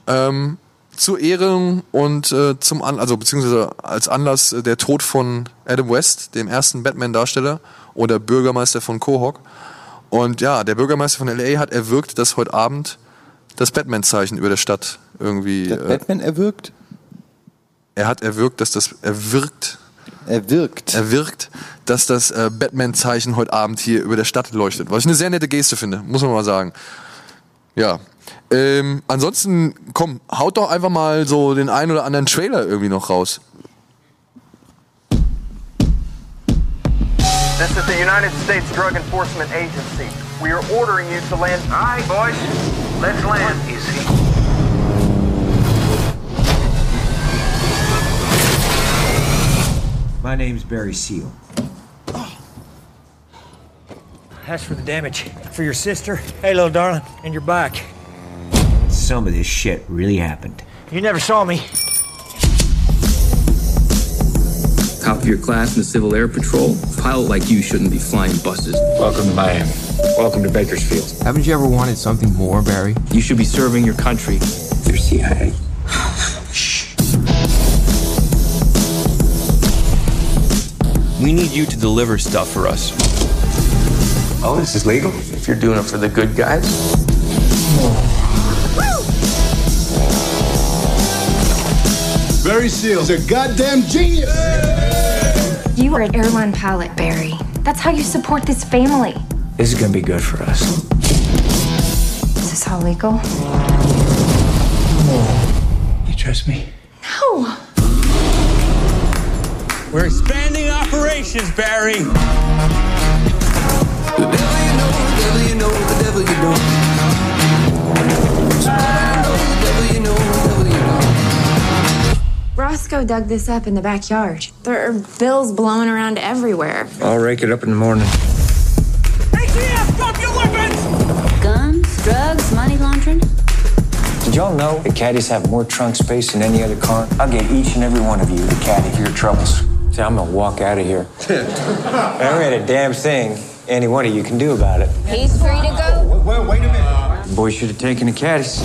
Ähm, zur Ehrung und äh, zum An also beziehungsweise als Anlass äh, der Tod von Adam West, dem ersten Batman-Darsteller oder Bürgermeister von Quahog. Und ja, der Bürgermeister von L.A. hat erwirkt, dass heute Abend das Batman-Zeichen über der Stadt irgendwie. Äh, Batman erwirkt? er hat erwirkt, dass das erwirkt Er wirkt. erwirkt, dass das äh, Batman-Zeichen heute Abend hier über der Stadt leuchtet. Was ich eine sehr nette Geste finde, muss man mal sagen. Ja. Ähm, ansonsten, komm, haut doch einfach mal so den einen oder anderen Trailer irgendwie noch raus. This is the United States Drug Enforcement Agency. We are ordering you to land. All right, boys, let's land. Is he? My name's Barry Seal. That's for the damage. For your sister, hey, little darling, and your back. Some of this shit really happened. You never saw me. Top of your class in the Civil Air Patrol. Pilot like you shouldn't be flying buses. Welcome to Miami. Welcome to Bakersfield. Haven't you ever wanted something more, Barry? You should be serving your country. They're CIA. (sighs) We need you to deliver stuff for us. Oh, this is legal? If you're doing it for the good guys. Barry Seals, a goddamn genius. You are an airline pilot, Barry. That's how you support this family. This is gonna be good for us. Is this all legal? You trust me? No. We're expanding operations, Barry. Roscoe dug this up in the backyard. There are bills blowing around everywhere. I'll rake it up in the morning. ATF, drop your weapons! Guns, drugs, money laundering. Did y'all know that caddies have more trunk space than any other car? I'll get each and every one of you a caddy for your troubles. See, I'm gonna walk out of here. (laughs) there ain't a damn thing any one of you can do about it. He's free to go. Well, wait a minute. Boy should have taken the caddies.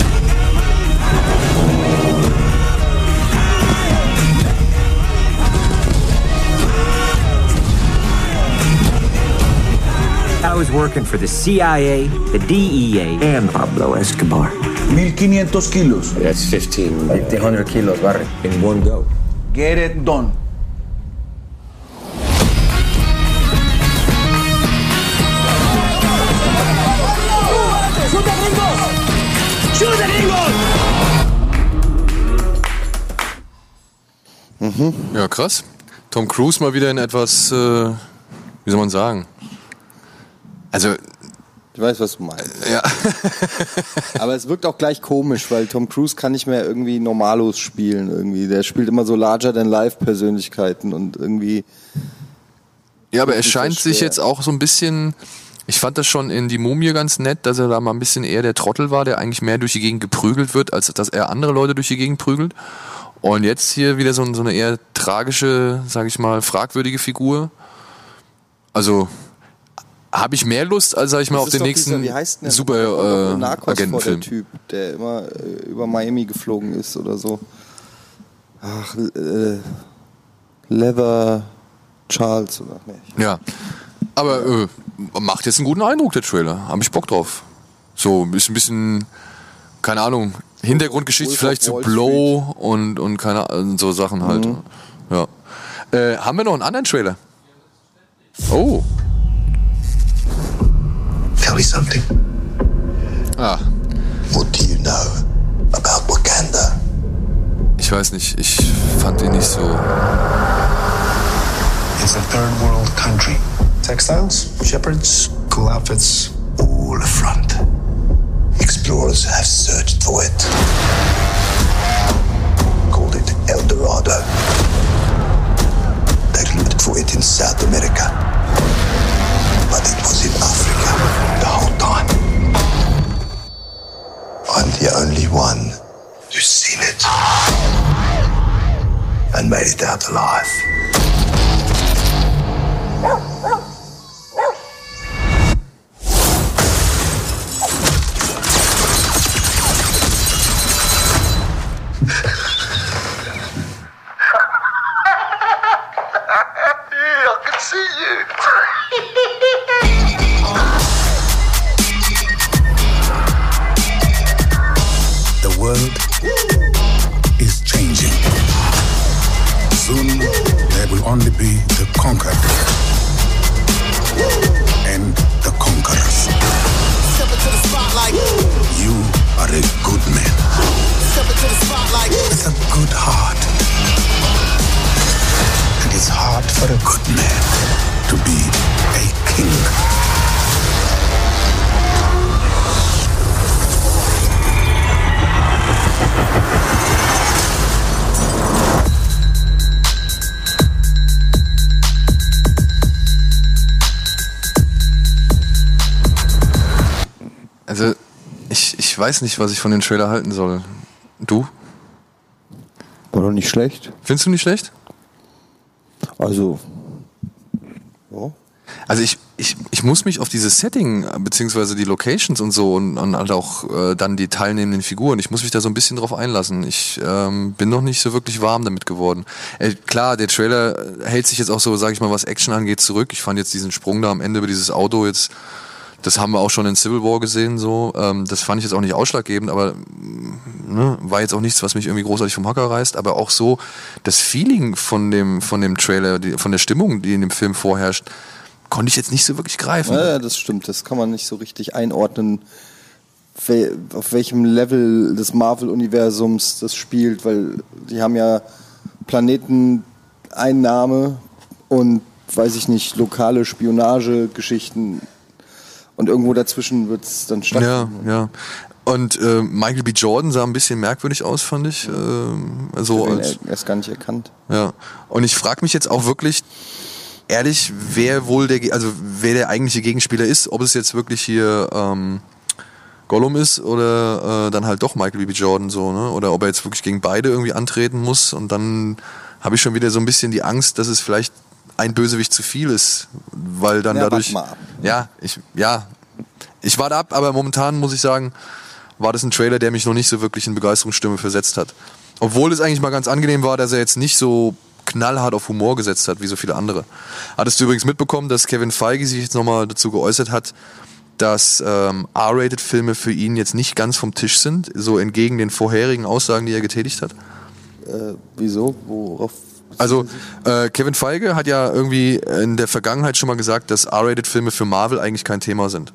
I was working for the CIA, the DEA, and Pablo Escobar. 1500 kilos. That's 15. 1,500 kilos, Barry. In one go. Get it done. Ja, krass. Tom Cruise mal wieder in etwas, äh, wie soll man sagen? Also, Ich weiß, was du meinst. ja. (laughs) Aber es wirkt auch gleich komisch, weil Tom Cruise kann nicht mehr irgendwie Normalos spielen irgendwie. Der spielt immer so larger than life Persönlichkeiten und irgendwie Ja, aber er scheint sich jetzt auch so ein bisschen. Ich fand das schon in die Mumie ganz nett, dass er da mal ein bisschen eher der Trottel war, der eigentlich mehr durch die Gegend geprügelt wird, als dass er andere Leute durch die Gegend prügelt. Und jetzt hier wieder so, so eine eher tragische, sag ich mal, fragwürdige Figur. Also habe ich mehr Lust, als sag ich mal Das auf den nächsten dieser, super äh, Agentenfilm. Typ, der immer äh, über Miami geflogen ist oder so. Ach, äh, Leather Charles oder nee. Ja. Aber äh, macht jetzt einen guten Eindruck, der Trailer. Hab ich Bock drauf. So, ist ein bisschen, keine Ahnung, Hintergrundgeschichte vielleicht zu Wall Blow und, und keine Ahnung, so Sachen halt. Mhm. Ja. Äh, haben wir noch einen anderen Trailer? Oh. Tell me something. Ah. What do you know about Wakanda? Ich weiß nicht, ich fand ihn nicht so. It's a third world country. Textiles, shepherds, cool outfits, all a front. Explorers have searched for it. Called it El Dorado. They looked for it in South America. But it was in I'm the only one who's seen it and made it out alive. Weiß nicht, was ich von den Trailer halten soll. Du? War doch nicht schlecht. Findest du nicht schlecht? Also. Ja. Also ich, ich, ich muss mich auf dieses Setting, beziehungsweise die Locations und so und, und halt auch äh, dann die teilnehmenden Figuren, ich muss mich da so ein bisschen drauf einlassen. Ich ähm, bin noch nicht so wirklich warm damit geworden. Äh, klar, der Trailer hält sich jetzt auch so, sag ich mal, was Action angeht, zurück. Ich fand jetzt diesen Sprung da am Ende über dieses Auto jetzt, das haben wir auch schon in Civil War gesehen, so. Ähm, das fand ich jetzt auch nicht ausschlaggebend, aber ne, war jetzt auch nichts, was mich irgendwie großartig vom Hocker reißt, aber auch so das Feeling von dem, von dem Trailer, die, von der Stimmung, die in dem Film vorherrscht, konnte ich jetzt nicht so wirklich greifen. Ja, das stimmt. Das kann man nicht so richtig einordnen, auf welchem Level des Marvel-Universums das spielt, weil die haben ja Planeteneinnahme und, weiß ich nicht, lokale Spionagegeschichten und irgendwo dazwischen wird es dann Ja, stattfinden. ja. Und äh, Michael B. Jordan sah ein bisschen merkwürdig aus, fand ich. Ähm, so Ich als, erst gar nicht erkannt. ja. Und ich frage mich jetzt auch wirklich, ehrlich, wer wohl der, also wer der eigentliche Gegenspieler ist, ob es jetzt wirklich hier ähm, Gollum ist oder äh, dann halt doch Michael B. Jordan so, ne? Oder ob er jetzt wirklich gegen beide irgendwie antreten muss und dann habe ich schon wieder so ein bisschen die Angst, dass es vielleicht ein Bösewicht zu viel ist, weil dann Ja, dadurch ja, ich ja, ich warte ab, aber momentan muss ich sagen, war das ein Trailer, der mich noch nicht so wirklich in Begeisterungsstimme versetzt hat. Obwohl es eigentlich mal ganz angenehm war, dass er jetzt nicht so knallhart auf Humor gesetzt hat, wie so viele andere. Hattest du übrigens mitbekommen, dass Kevin Feige sich jetzt nochmal dazu geäußert hat, dass ähm, R-Rated-Filme für ihn jetzt nicht ganz vom Tisch sind, so entgegen den vorherigen Aussagen, die er getätigt hat? Äh, wieso? Worauf? Also äh, Kevin Feige hat ja irgendwie in der Vergangenheit schon mal gesagt, dass R-Rated-Filme für Marvel eigentlich kein Thema sind.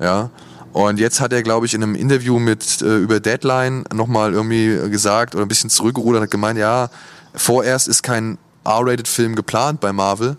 Ja. Und jetzt hat er, glaube ich, in einem Interview mit äh, über Deadline nochmal irgendwie gesagt oder ein bisschen zurückgerudert, hat gemeint, ja, vorerst ist kein R-Rated-Film geplant bei Marvel,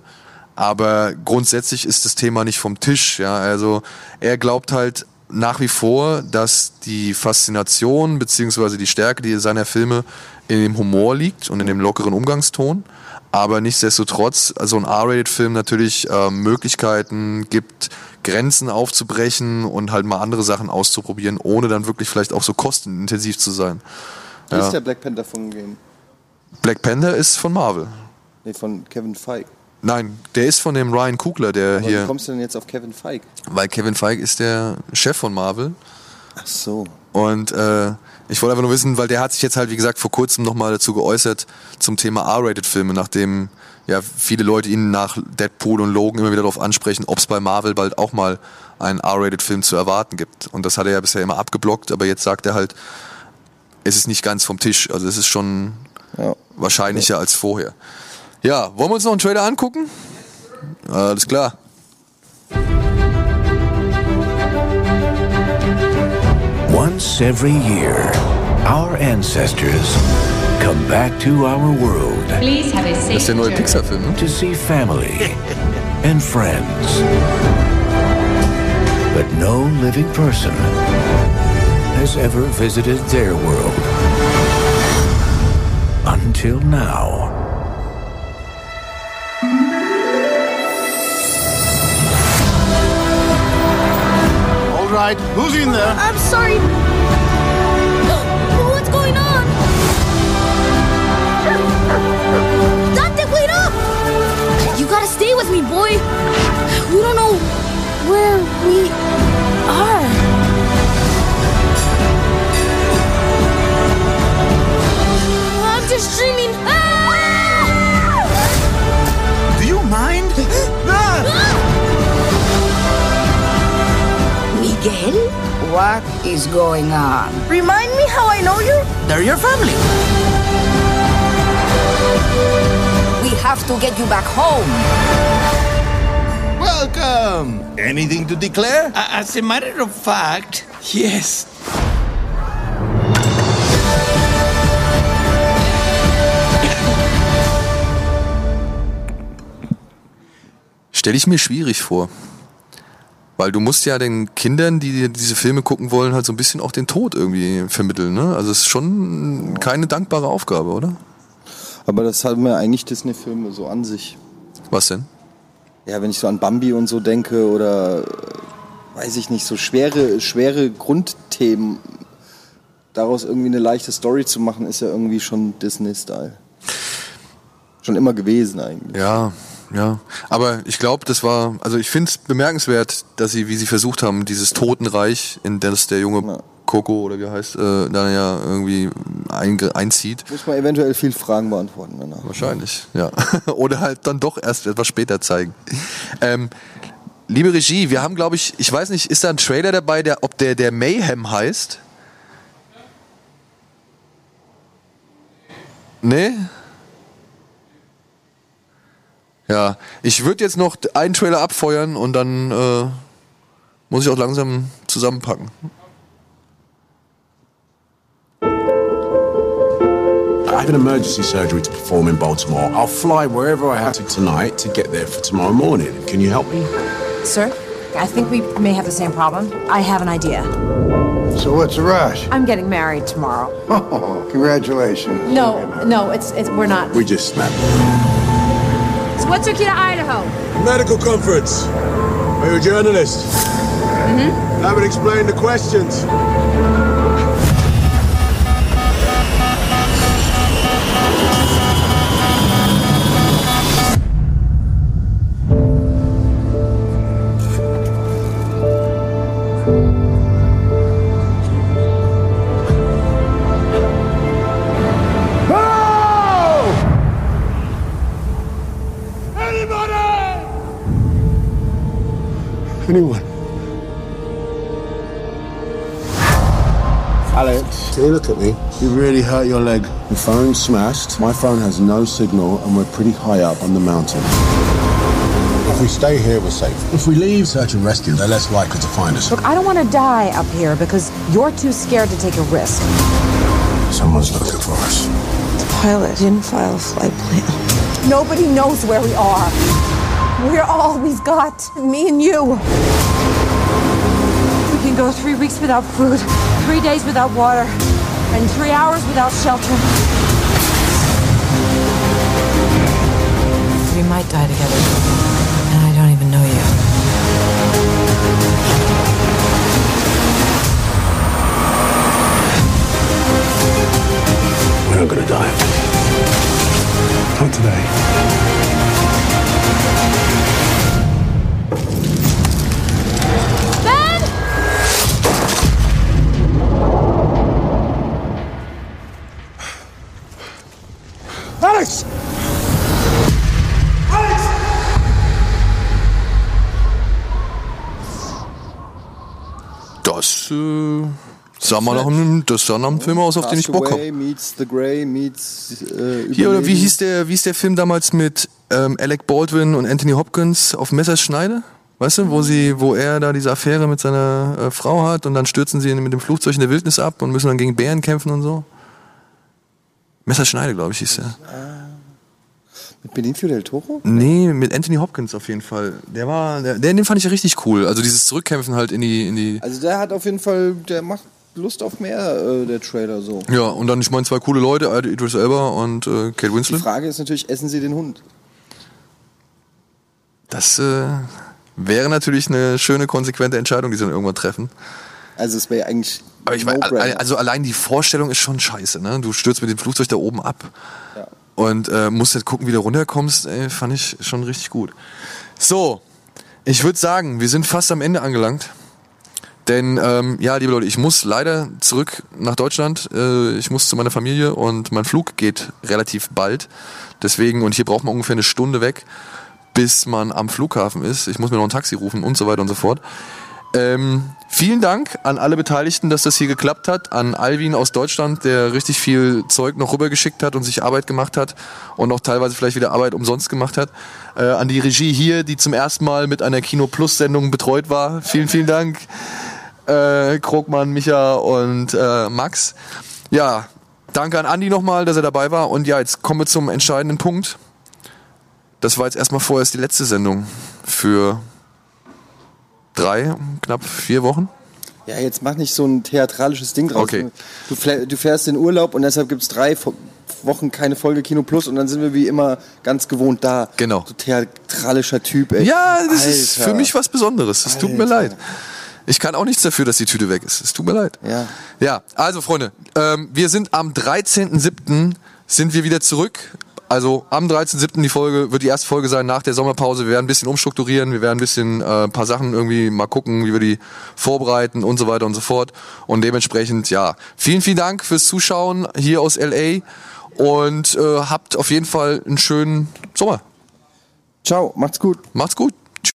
aber grundsätzlich ist das Thema nicht vom Tisch. Ja, also er glaubt halt nach wie vor, dass die Faszination beziehungsweise die Stärke die seiner Filme in dem Humor liegt und in dem lockeren Umgangston. Aber nichtsdestotrotz, so ein R-Rated-Film natürlich äh, Möglichkeiten gibt, Grenzen aufzubrechen und halt mal andere Sachen auszuprobieren, ohne dann wirklich vielleicht auch so kostenintensiv zu sein. Wie Ja. ist der Black Panther von Game? Black Panther ist von Marvel. Nee, von Kevin Feige. Nein, der ist von dem Ryan Coogler, der Aber Wie hier, kommst du denn jetzt auf Kevin Feige? weil Kevin Feige ist der Chef von Marvel. Ach so. Und äh, ich wollte einfach nur wissen, weil der hat sich jetzt halt, wie gesagt, vor kurzem nochmal dazu geäußert zum Thema R-Rated-Filme, nachdem ja viele Leute ihn nach Deadpool und Logan immer wieder darauf ansprechen, ob es bei Marvel bald auch mal einen R-Rated-Film zu erwarten gibt. Und das hat er ja bisher immer abgeblockt, aber jetzt sagt er halt, es ist nicht ganz vom Tisch. Also es ist schon wahrscheinlicher als vorher. Ja, wollen wir uns noch einen Trailer angucken? Alles klar. Once every year, our ancestors come back to our world. Please have a safe Das ist der neue. Pixar-Film, ne? To see family (laughs) and friends. But no living person has ever visited their world. Until now. Right, who's in there? I'm sorry. (gasps) What's going on? (laughs) Dante, wait up! You gotta stay with me, boy. We don't know where we are. I'm just dreaming. Ah! What is going on? Remind me how I know you? They're your family. We have to get you back home. Welcome. Anything to declare? As a matter of fact, yes. Stelle ich mir schwierig vor. Weil du musst ja den Kindern, die diese Filme gucken wollen, halt so ein bisschen auch den Tod irgendwie vermitteln. Ne? Also es ist schon keine dankbare Aufgabe, oder? Aber das haben ja eigentlich Disney-Filme so an sich. Was denn? Ja, wenn ich so an Bambi und so denke oder äh, weiß ich nicht, so schwere, schwere Grundthemen, daraus irgendwie eine leichte Story zu machen, ist ja irgendwie schon Disney-Style. Schon immer gewesen eigentlich. Ja, Ja, aber ich glaube, das war, also ich finde es bemerkenswert, dass sie, wie sie versucht haben, dieses Totenreich, in das der junge Coco oder wie er heißt, äh, dann ja irgendwie einge- einzieht. Muss man eventuell viel Fragen beantworten danach. Wahrscheinlich, ja. (laughs) Oder halt dann doch erst etwas später zeigen. Ähm, liebe Regie, wir haben, glaube ich, ich weiß nicht, ist da ein Trailer dabei, der, ob der, der Mayhem heißt? Nee? Ja, ich würde jetzt noch einen Trailer abfeuern und dann äh, muss ich auch langsam zusammenpacken. I have an emergency surgery to perform in Baltimore. I'll fly wherever I have to tonight to get there for tomorrow morning. Can you help me? Sir, I think we may have the same problem. I have an idea. So what's the rush? I'm getting married tomorrow. Oh, congratulations. No, no, it's, it's we're not. We just snapped. What took you to Idaho? Medical conference. Are you a journalist? Mm-hmm. Haven't explained the questions. Anyone? Alex, can you look at me? You really hurt your leg. Your phone's smashed. My phone has no signal, and we're pretty high up on the mountain. If we stay here, we're safe. If we leave, search and rescue, they're less likely to find us. Look, I don't want to die up here because you're too scared to take a risk. Someone's looking for us. The pilot didn't file a flight plan. Nobody knows where we are. We're all we've got, me and you. We can go three weeks without food, three days without water, and three hours without shelter. We might die together, and I don't even know you. We're not gonna die. Not today. Sah mal nach einem, das sah nach einem Film aus, auf den ich Bock habe. äh, Hier, oder wie hieß der, wie hieß der Film damals mit ähm, Alec Baldwin und Anthony Hopkins auf Messerschneide? Weißt du, wo sie, wo er da diese Affäre mit seiner äh, Frau hat und dann stürzen sie mit dem Flugzeug in der Wildnis ab und müssen dann gegen Bären kämpfen und so? Messerschneide, glaube ich, hieß der. Mit Benicio del Toro? Nee, mit Anthony Hopkins auf jeden Fall. Der war, der, den fand ich ja richtig cool. Also dieses Zurückkämpfen halt in die, in die. Also der hat auf jeden Fall, der macht Lust auf mehr, äh, der Trailer so. Ja, und dann, ich meine, zwei coole Leute, Idris Elba und äh, Kate Die Winslet. Frage ist natürlich, essen sie den Hund? Das äh, wäre natürlich eine schöne, konsequente Entscheidung, die sie dann irgendwann treffen. Also es wäre eigentlich Aber ich meine, No-Brainer. also allein die Vorstellung ist schon scheiße, ne? Du stürzt mit dem Flugzeug da oben ab Ja. und äh, musst jetzt gucken, wie du runterkommst. Ey, fand ich schon richtig gut. So, ich würde sagen, wir sind fast am Ende angelangt. Denn, ähm, ja, liebe Leute, ich muss leider zurück nach Deutschland. Äh, ich muss zu meiner Familie und mein Flug geht relativ bald. Deswegen, und hier braucht man ungefähr eine Stunde weg, bis man am Flughafen ist. Ich muss mir noch ein Taxi rufen und so weiter und so fort. Ähm, vielen Dank an alle Beteiligten, dass das hier geklappt hat. An Alvin aus Deutschland, der richtig viel Zeug noch rübergeschickt hat und sich Arbeit gemacht hat und auch teilweise vielleicht wieder Arbeit umsonst gemacht hat. Äh, an die Regie hier, die zum ersten Mal mit einer Kino Plus Sendung betreut war. Vielen, vielen Dank. Äh, Krogmann, Micha und äh, Max. Ja, danke an Andi nochmal, dass er dabei war. Und ja, jetzt kommen wir zum entscheidenden Punkt. Das war jetzt erstmal vorerst die letzte Sendung für drei, knapp vier Wochen. Ja, jetzt mach nicht so ein theatralisches Ding draus. Okay. Du, du fährst in Urlaub und deshalb gibt's drei Fo- Wochen keine Folge Kino Plus und dann sind wir wie immer ganz gewohnt da. Genau. So theatralischer Typ, ey. Ja, das ist Alter. für mich was Besonderes. Es tut mir leid. Ich kann auch nichts dafür, dass die Tüte weg ist. Es tut mir leid. Ja. Ja, also Freunde, ähm, wir sind am 13.07. sind wir wieder zurück Also am 13.07. die Folge wird die erste Folge sein nach der Sommerpause. Wir werden ein bisschen umstrukturieren, wir werden ein bisschen äh, ein paar Sachen irgendwie mal gucken, wie wir die vorbereiten und so weiter und so fort. Und dementsprechend, ja, vielen, vielen Dank fürs Zuschauen hier aus LA und äh, habt auf jeden Fall einen schönen Sommer. Ciao, macht's gut. Macht's gut.